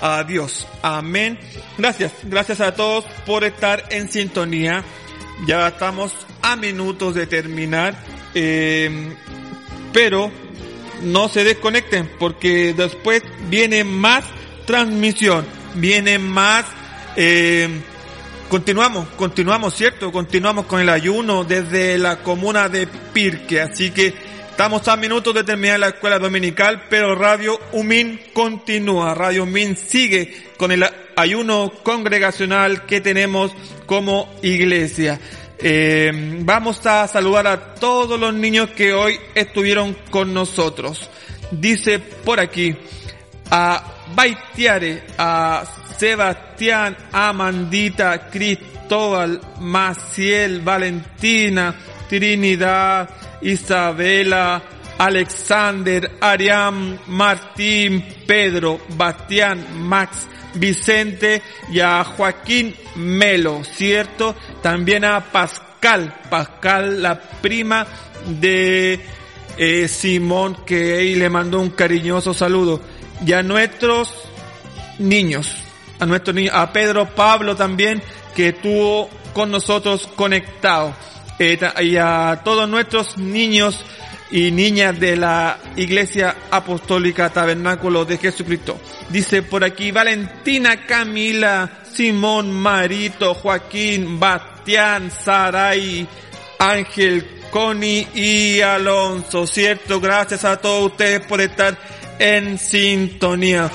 a Dios. Amén. Gracias, gracias a todos por estar en sintonía. Ya estamos a minutos de terminar, eh, pero no se desconecten porque después viene más transmisión, viene más... Eh, Continuamos, continuamos, ¿cierto? Continuamos con el ayuno desde la comuna de Pirque, así que estamos a minutos de terminar la escuela dominical, pero Radio Umin continúa, Radio Umin sigue con el ayuno congregacional que tenemos como iglesia. Eh, vamos a saludar a todos los niños que hoy estuvieron con nosotros. Dice por aquí a Baitiare, a Sebastián, Amandita, Cristóbal, Maciel, Valentina, Trinidad, Isabela, Alexander, Ariam, Martín, Pedro, Bastián, Max, Vicente y a Joaquín Melo, ¿cierto? También a Pascal, Pascal, la prima de eh, Simón, que ahí le mandó un cariñoso saludo. Y a nuestros niños, a nuestros niños, a Pedro Pablo también, que estuvo con nosotros conectado. Y a todos nuestros niños y niñas de la Iglesia Apostólica Tabernáculo de Jesucristo. Dice por aquí Valentina, Camila, Simón, Marito, Joaquín, Bastián, Saray, Ángel, Connie y Alonso. Cierto, gracias a todos ustedes por estar en sintonía.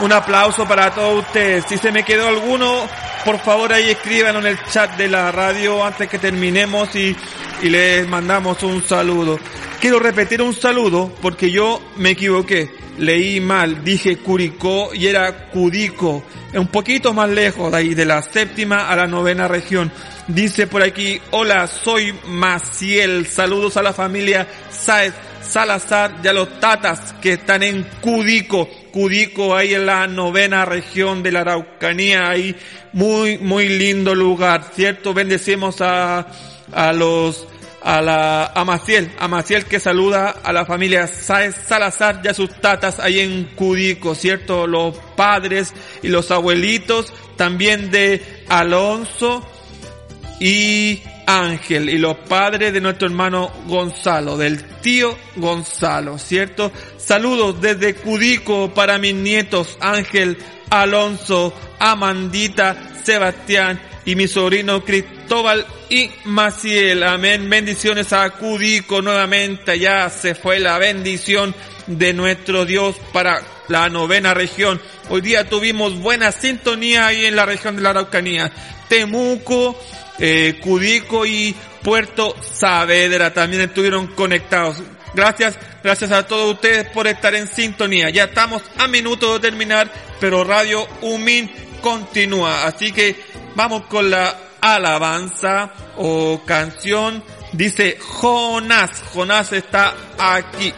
Un aplauso para todos ustedes. Si se me quedó alguno, por favor ahí escríbanlo en el chat de la radio antes que terminemos y, y les mandamos un saludo. Quiero repetir un saludo porque yo me equivoqué. Leí mal, dije Curicó y era Cudico. Un poquito más lejos de ahí, de la séptima a la novena región. Dice por aquí, hola, soy Maciel. Saludos a la familia Saez Salazar y a los tatas que están en Cudico. Cudico ahí en la novena región de la Araucanía, ahí muy, muy lindo lugar, ¿cierto? Bendecimos a, a los, a la, a Maciel, a Maciel que saluda a la familia Saez Salazar y a sus tatas ahí en Cudico, ¿cierto? Los padres y los abuelitos, también de Alonso y Ángel y los padres de nuestro hermano Gonzalo, del tío Gonzalo, ¿cierto? Saludos desde Cudico para mis nietos Ángel, Alonso, Amandita, Sebastián y mi sobrino Cristóbal y Maciel. Amén. Bendiciones a Cudico nuevamente. Ya se fue la bendición de nuestro Dios para la novena región. Hoy día tuvimos buena sintonía ahí en la región de la Araucanía. Temuco, eh, Cudico y Puerto Saavedra también estuvieron conectados. Gracias, gracias a todos ustedes por estar en sintonía. Ya estamos a minuto de terminar, pero Radio Umin continúa. Así que vamos con la alabanza o canción. Dice Jonás. Jonás está aquí.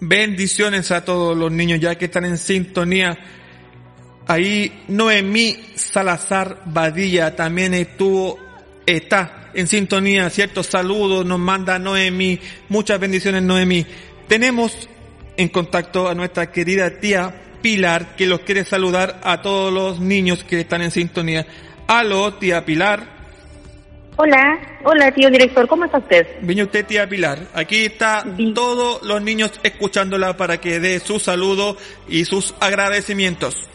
Bendiciones a todos los niños ya que están en sintonía. Ahí Noemí Salazar Badilla también estuvo, está en sintonía, ciertos saludos nos manda Noemí, muchas bendiciones Noemí. Tenemos en contacto a nuestra querida tía Pilar que los quiere saludar a todos los niños que están en sintonía. Aló, tía Pilar. Hola, hola tío director, ¿cómo está usted? Viene usted, tía Pilar. Aquí está todos los niños escuchándola para que dé su saludo y sus agradecimientos.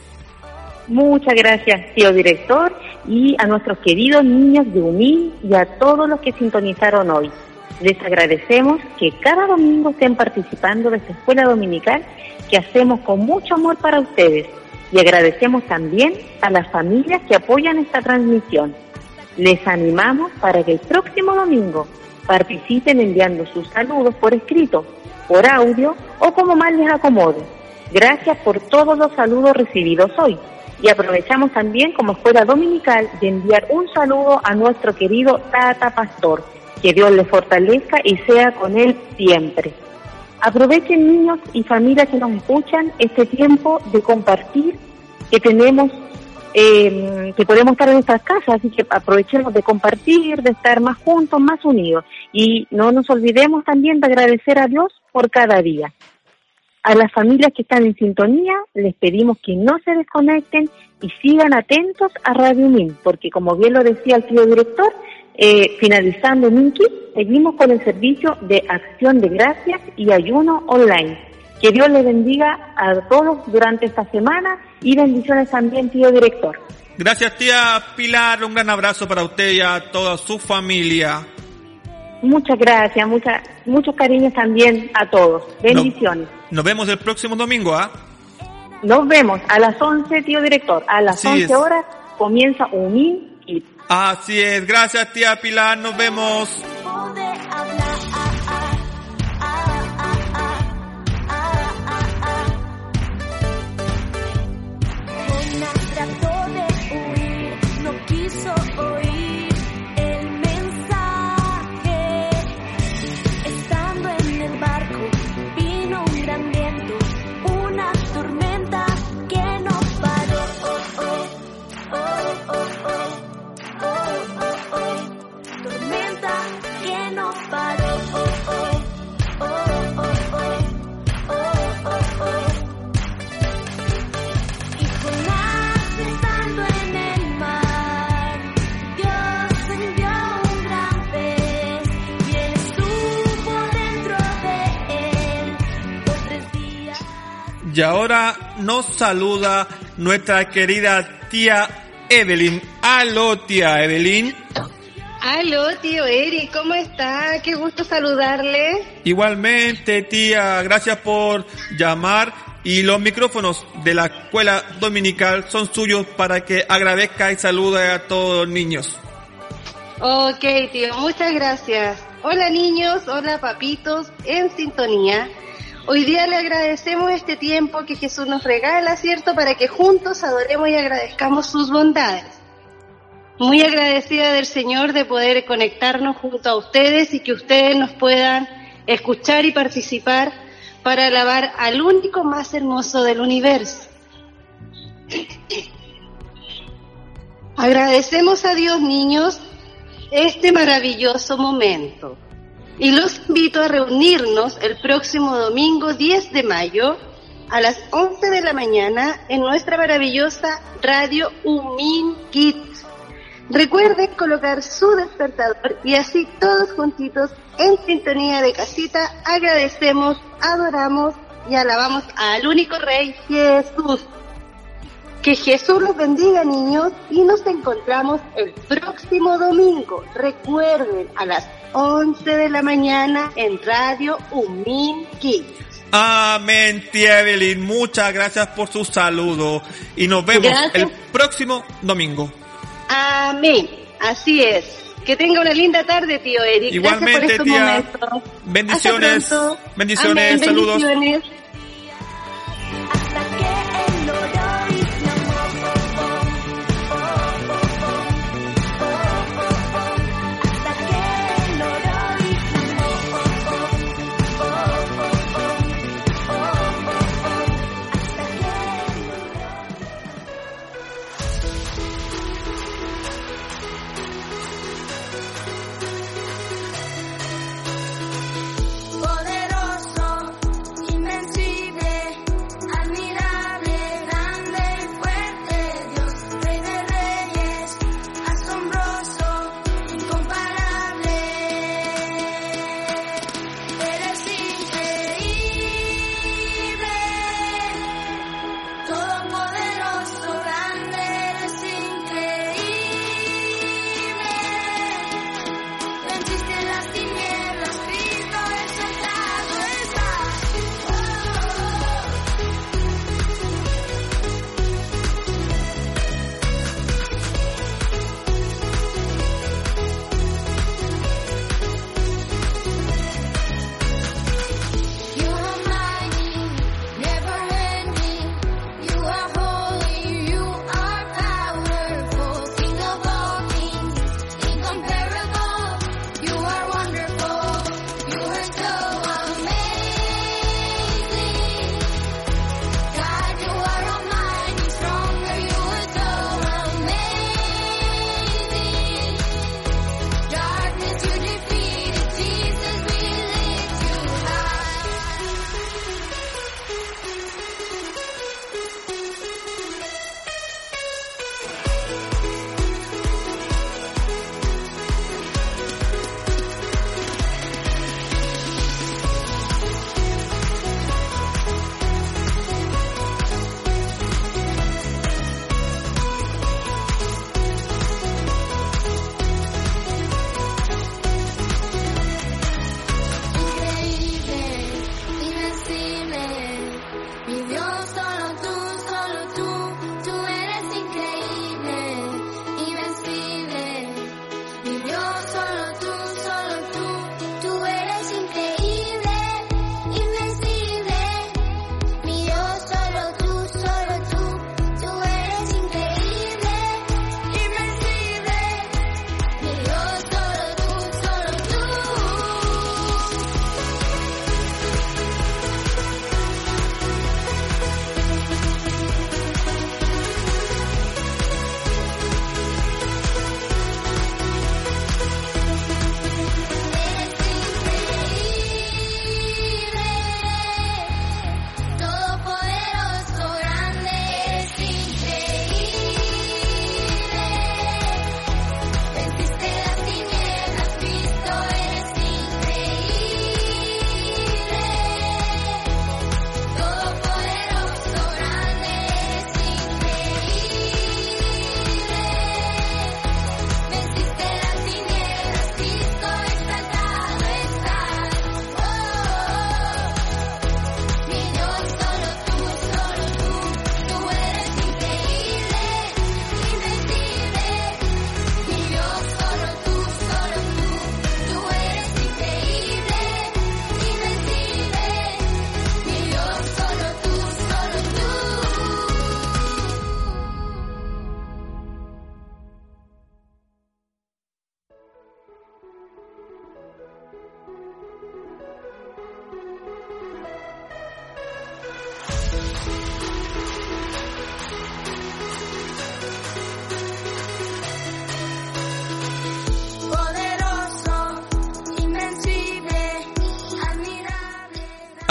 Muchas gracias tío director y a nuestros queridos niños de UMI y a todos los que sintonizaron hoy. Les agradecemos que cada domingo estén participando de esta escuela dominical que hacemos con mucho amor para ustedes y agradecemos también a las familias que apoyan esta transmisión. Les animamos para que el próximo domingo participen enviando sus saludos por escrito, por audio o como más les acomode. Gracias por todos los saludos recibidos hoy. Y aprovechamos también como escuela dominical de enviar un saludo a nuestro querido Tata Pastor. Que Dios le fortalezca y sea con él siempre. Aprovechen niños y familias que nos escuchan este tiempo de compartir que tenemos eh, que podemos estar en nuestras casas, así que aprovechemos de compartir, de estar más juntos, más unidos. Y no nos olvidemos también de agradecer a Dios por cada día. A las familias que están en sintonía, les pedimos que no se desconecten y sigan atentos a Radio Min, porque como bien lo decía el tío director, eh, finalizando Minky, seguimos con el servicio de acción de gracias y ayuno online. Que Dios les bendiga a todos durante esta semana y bendiciones también, tío director. Gracias tía Pilar, un gran abrazo para usted y a toda su familia. Muchas gracias, mucha, muchos cariños también a todos. Bendiciones. Nos vemos el próximo domingo, ¿ah? Nos vemos a las 11, tío director. A las Así 11 es. horas comienza y Así es, gracias tía Pilar, nos vemos. Y ahora nos saluda nuestra querida tía Evelyn. Aló, tía Evelyn. Aló, tío Eri, ¿cómo está? Qué gusto saludarle. Igualmente, tía, gracias por llamar y los micrófonos de la escuela dominical son suyos para que agradezca y salude a todos los niños. Ok, tío, muchas gracias. Hola niños, hola papitos, en sintonía. Hoy día le agradecemos este tiempo que Jesús nos regala, ¿cierto? Para que juntos adoremos y agradezcamos sus bondades. Muy agradecida del Señor de poder conectarnos junto a ustedes y que ustedes nos puedan escuchar y participar para alabar al único más hermoso del universo. Agradecemos a Dios, niños, este maravilloso momento. Y los invito a reunirnos el próximo domingo 10 de mayo a las 11 de la mañana en nuestra maravillosa radio Umin Kids. Recuerden colocar su despertador y así todos juntitos en sintonía de casita agradecemos, adoramos y alabamos al único Rey Jesús. Que Jesús los bendiga niños y nos encontramos el próximo domingo. Recuerden a las 11 de la mañana en Radio Umin Kids. Amén, tía Evelyn. Muchas gracias por su saludo y nos vemos Gracias. el próximo domingo. Amén. Así es. Que tenga una linda tarde, tío Eric. Igualmente, Gracias por tía. Bendiciones. Bendiciones, Amén. saludos. Bendiciones.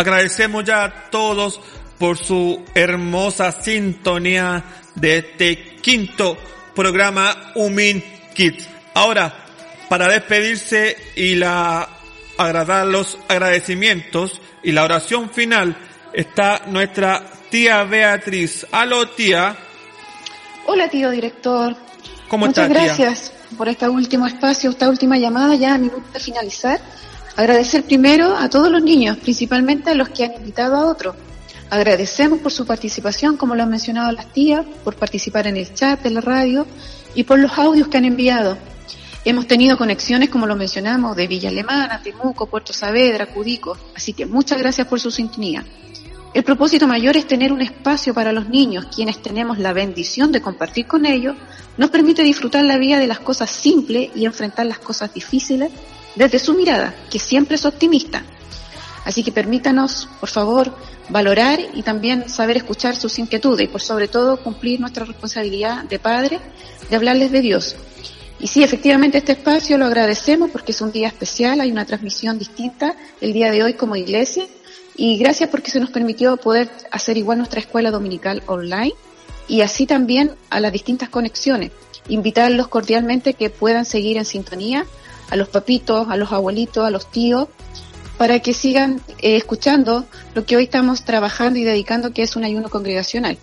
Agradecemos ya a todos por su hermosa sintonía de este quinto programa Umin Kids. Ahora, para despedirse y la agradar los agradecimientos y la oración final está nuestra tía Beatriz. Aló tía, Hola, tío director. ¿cómo Muchas tía? gracias por este último espacio, esta última llamada, ya a minuto de finalizar. Agradecer primero a todos los niños, principalmente a los que han invitado a otros. Agradecemos por su participación, como lo han mencionado las tías, por participar en el chat de la radio y por los audios que han enviado. Hemos tenido conexiones, como lo mencionamos, de Villa Alemana, Temuco, Puerto Saavedra, Cudico, así que muchas gracias por su sintonía. El propósito mayor es tener un espacio para los niños, quienes tenemos la bendición de compartir con ellos, nos permite disfrutar la vida de las cosas simples y enfrentar las cosas difíciles desde su mirada, que siempre es optimista. Así que permítanos, por favor, valorar y también saber escuchar sus inquietudes y por sobre todo cumplir nuestra responsabilidad de padre de hablarles de Dios. Y sí, efectivamente este espacio lo agradecemos porque es un día especial, hay una transmisión distinta el día de hoy como iglesia y gracias porque se nos permitió poder hacer igual nuestra escuela dominical online y así también a las distintas conexiones. Invitarlos cordialmente que puedan seguir en sintonía a los papitos, a los abuelitos, a los tíos, para que sigan eh, escuchando lo que hoy estamos trabajando y dedicando, que es un ayuno congregacional.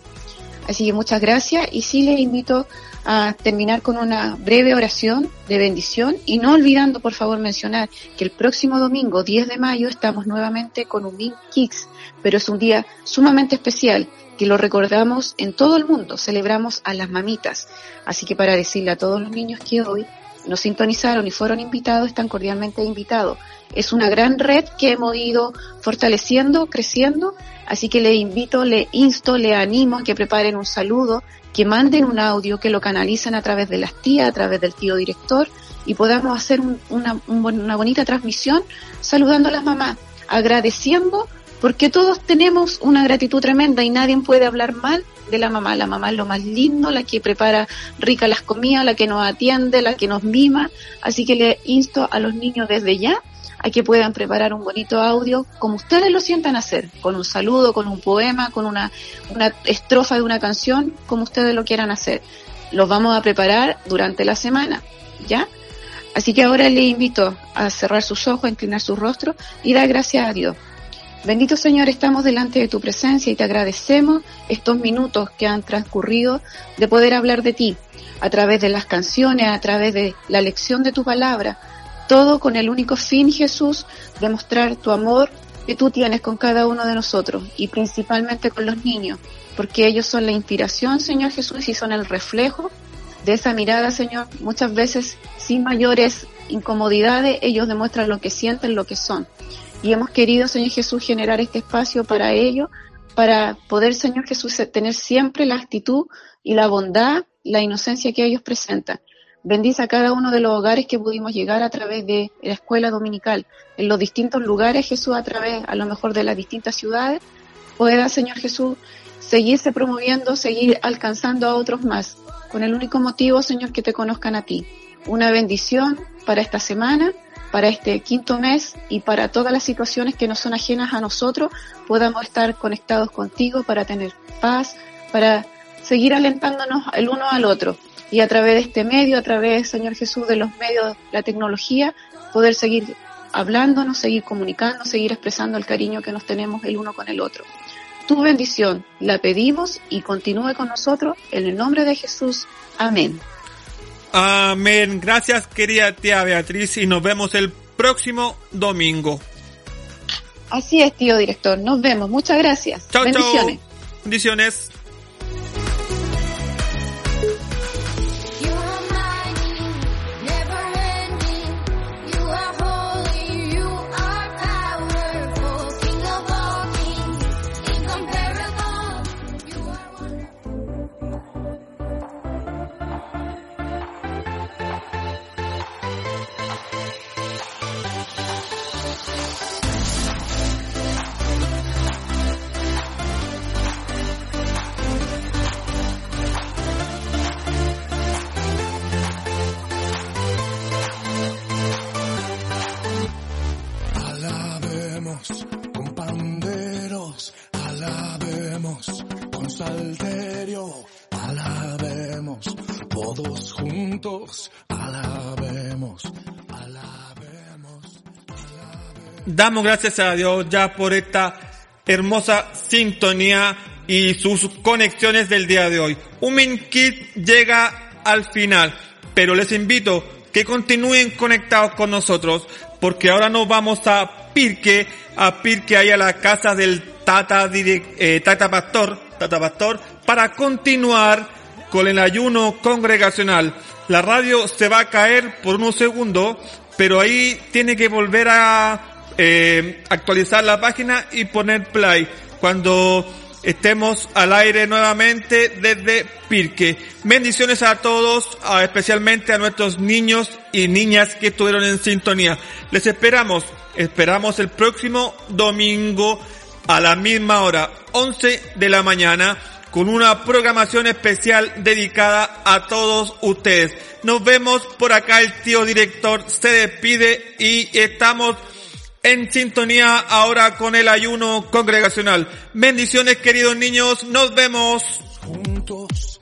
Así que muchas gracias y sí les invito a terminar con una breve oración de bendición y no olvidando por favor mencionar que el próximo domingo 10 de mayo estamos nuevamente con un Kicks, pero es un día sumamente especial que lo recordamos en todo el mundo, celebramos a las mamitas. Así que para decirle a todos los niños que hoy nos sintonizaron y fueron invitados, están cordialmente invitados. Es una gran red que hemos ido fortaleciendo, creciendo, así que le invito, le insto, le animo a que preparen un saludo, que manden un audio, que lo canalicen a través de las tías, a través del tío director y podamos hacer un- una, bonita transmisión saludando a las mamás, agradeciendo porque todos tenemos una gratitud tremenda y nadie puede hablar mal de la mamá. La mamá es lo más lindo, la que prepara ricas las comidas, la que nos atiende, la que nos mima. Así que le insto a los niños desde ya a que puedan preparar un bonito audio como ustedes lo sientan hacer, con un saludo, con un poema, con una, una estrofa de una canción, como ustedes lo quieran hacer. Los vamos a preparar durante la semana, ¿ya? Así que ahora le invito a cerrar sus ojos, a inclinar su rostro y dar gracias a Dios. Bendito Señor, estamos delante de tu presencia y te agradecemos estos minutos que han transcurrido de poder hablar de ti a través de las canciones, a través de la lección de tu palabra, todo con el único fin, Jesús, de mostrar tu amor que tú tienes con cada uno de nosotros y principalmente con los niños, porque ellos son la inspiración, Señor Jesús, y son el reflejo de esa mirada, Señor, muchas veces sin mayores incomodidades, ellos demuestran lo que sienten, lo que son. Y hemos querido, Señor Jesús, generar este espacio para ello, para poder, Señor Jesús, tener siempre la actitud y la bondad, la inocencia que ellos presentan. Bendice a cada uno de los hogares que pudimos llegar a través de la escuela dominical, en los distintos lugares, Jesús, a través a lo mejor de las distintas ciudades, pueda, Señor Jesús, seguirse promoviendo, seguir alcanzando a otros más, con el único motivo, Señor, que te conozcan a ti. Una bendición para esta semana, para este quinto mes y para todas las situaciones que no son ajenas a nosotros, podamos estar conectados contigo para tener paz, para seguir alentándonos el uno al otro. Y a través de este medio, a través, Señor Jesús, de los medios, la tecnología, poder seguir hablándonos, seguir comunicando, seguir expresando el cariño que nos tenemos el uno con el otro. Tu bendición la pedimos y continúe con nosotros en el nombre de Jesús. Amén. Amén. Gracias, querida tía Beatriz, y nos vemos el próximo domingo. Así es, tío director. Nos vemos. Muchas gracias. Chao, Bendiciones. Bendiciones. Damos gracias a Dios ya por esta hermosa sintonía y sus conexiones del día de hoy. Un Kit llega al final, pero les invito que continúen conectados con nosotros porque ahora nos vamos a Pirque, a Pirque ahí a la casa del Tata, direc- eh, Tata Pastor, Tata Pastor, para continuar con el ayuno congregacional. La radio se va a caer por unos segundos, pero ahí tiene que volver a eh, actualizar la página y poner play cuando estemos al aire nuevamente desde Pirque. Bendiciones a todos, especialmente a nuestros niños y niñas que estuvieron en sintonía. Les esperamos, esperamos el próximo domingo a la misma hora, 11 de la mañana, con una programación especial dedicada a todos ustedes. Nos vemos por acá, el tío director se despide y estamos en sintonía ahora con el ayuno congregacional. Bendiciones queridos niños, nos vemos. Juntos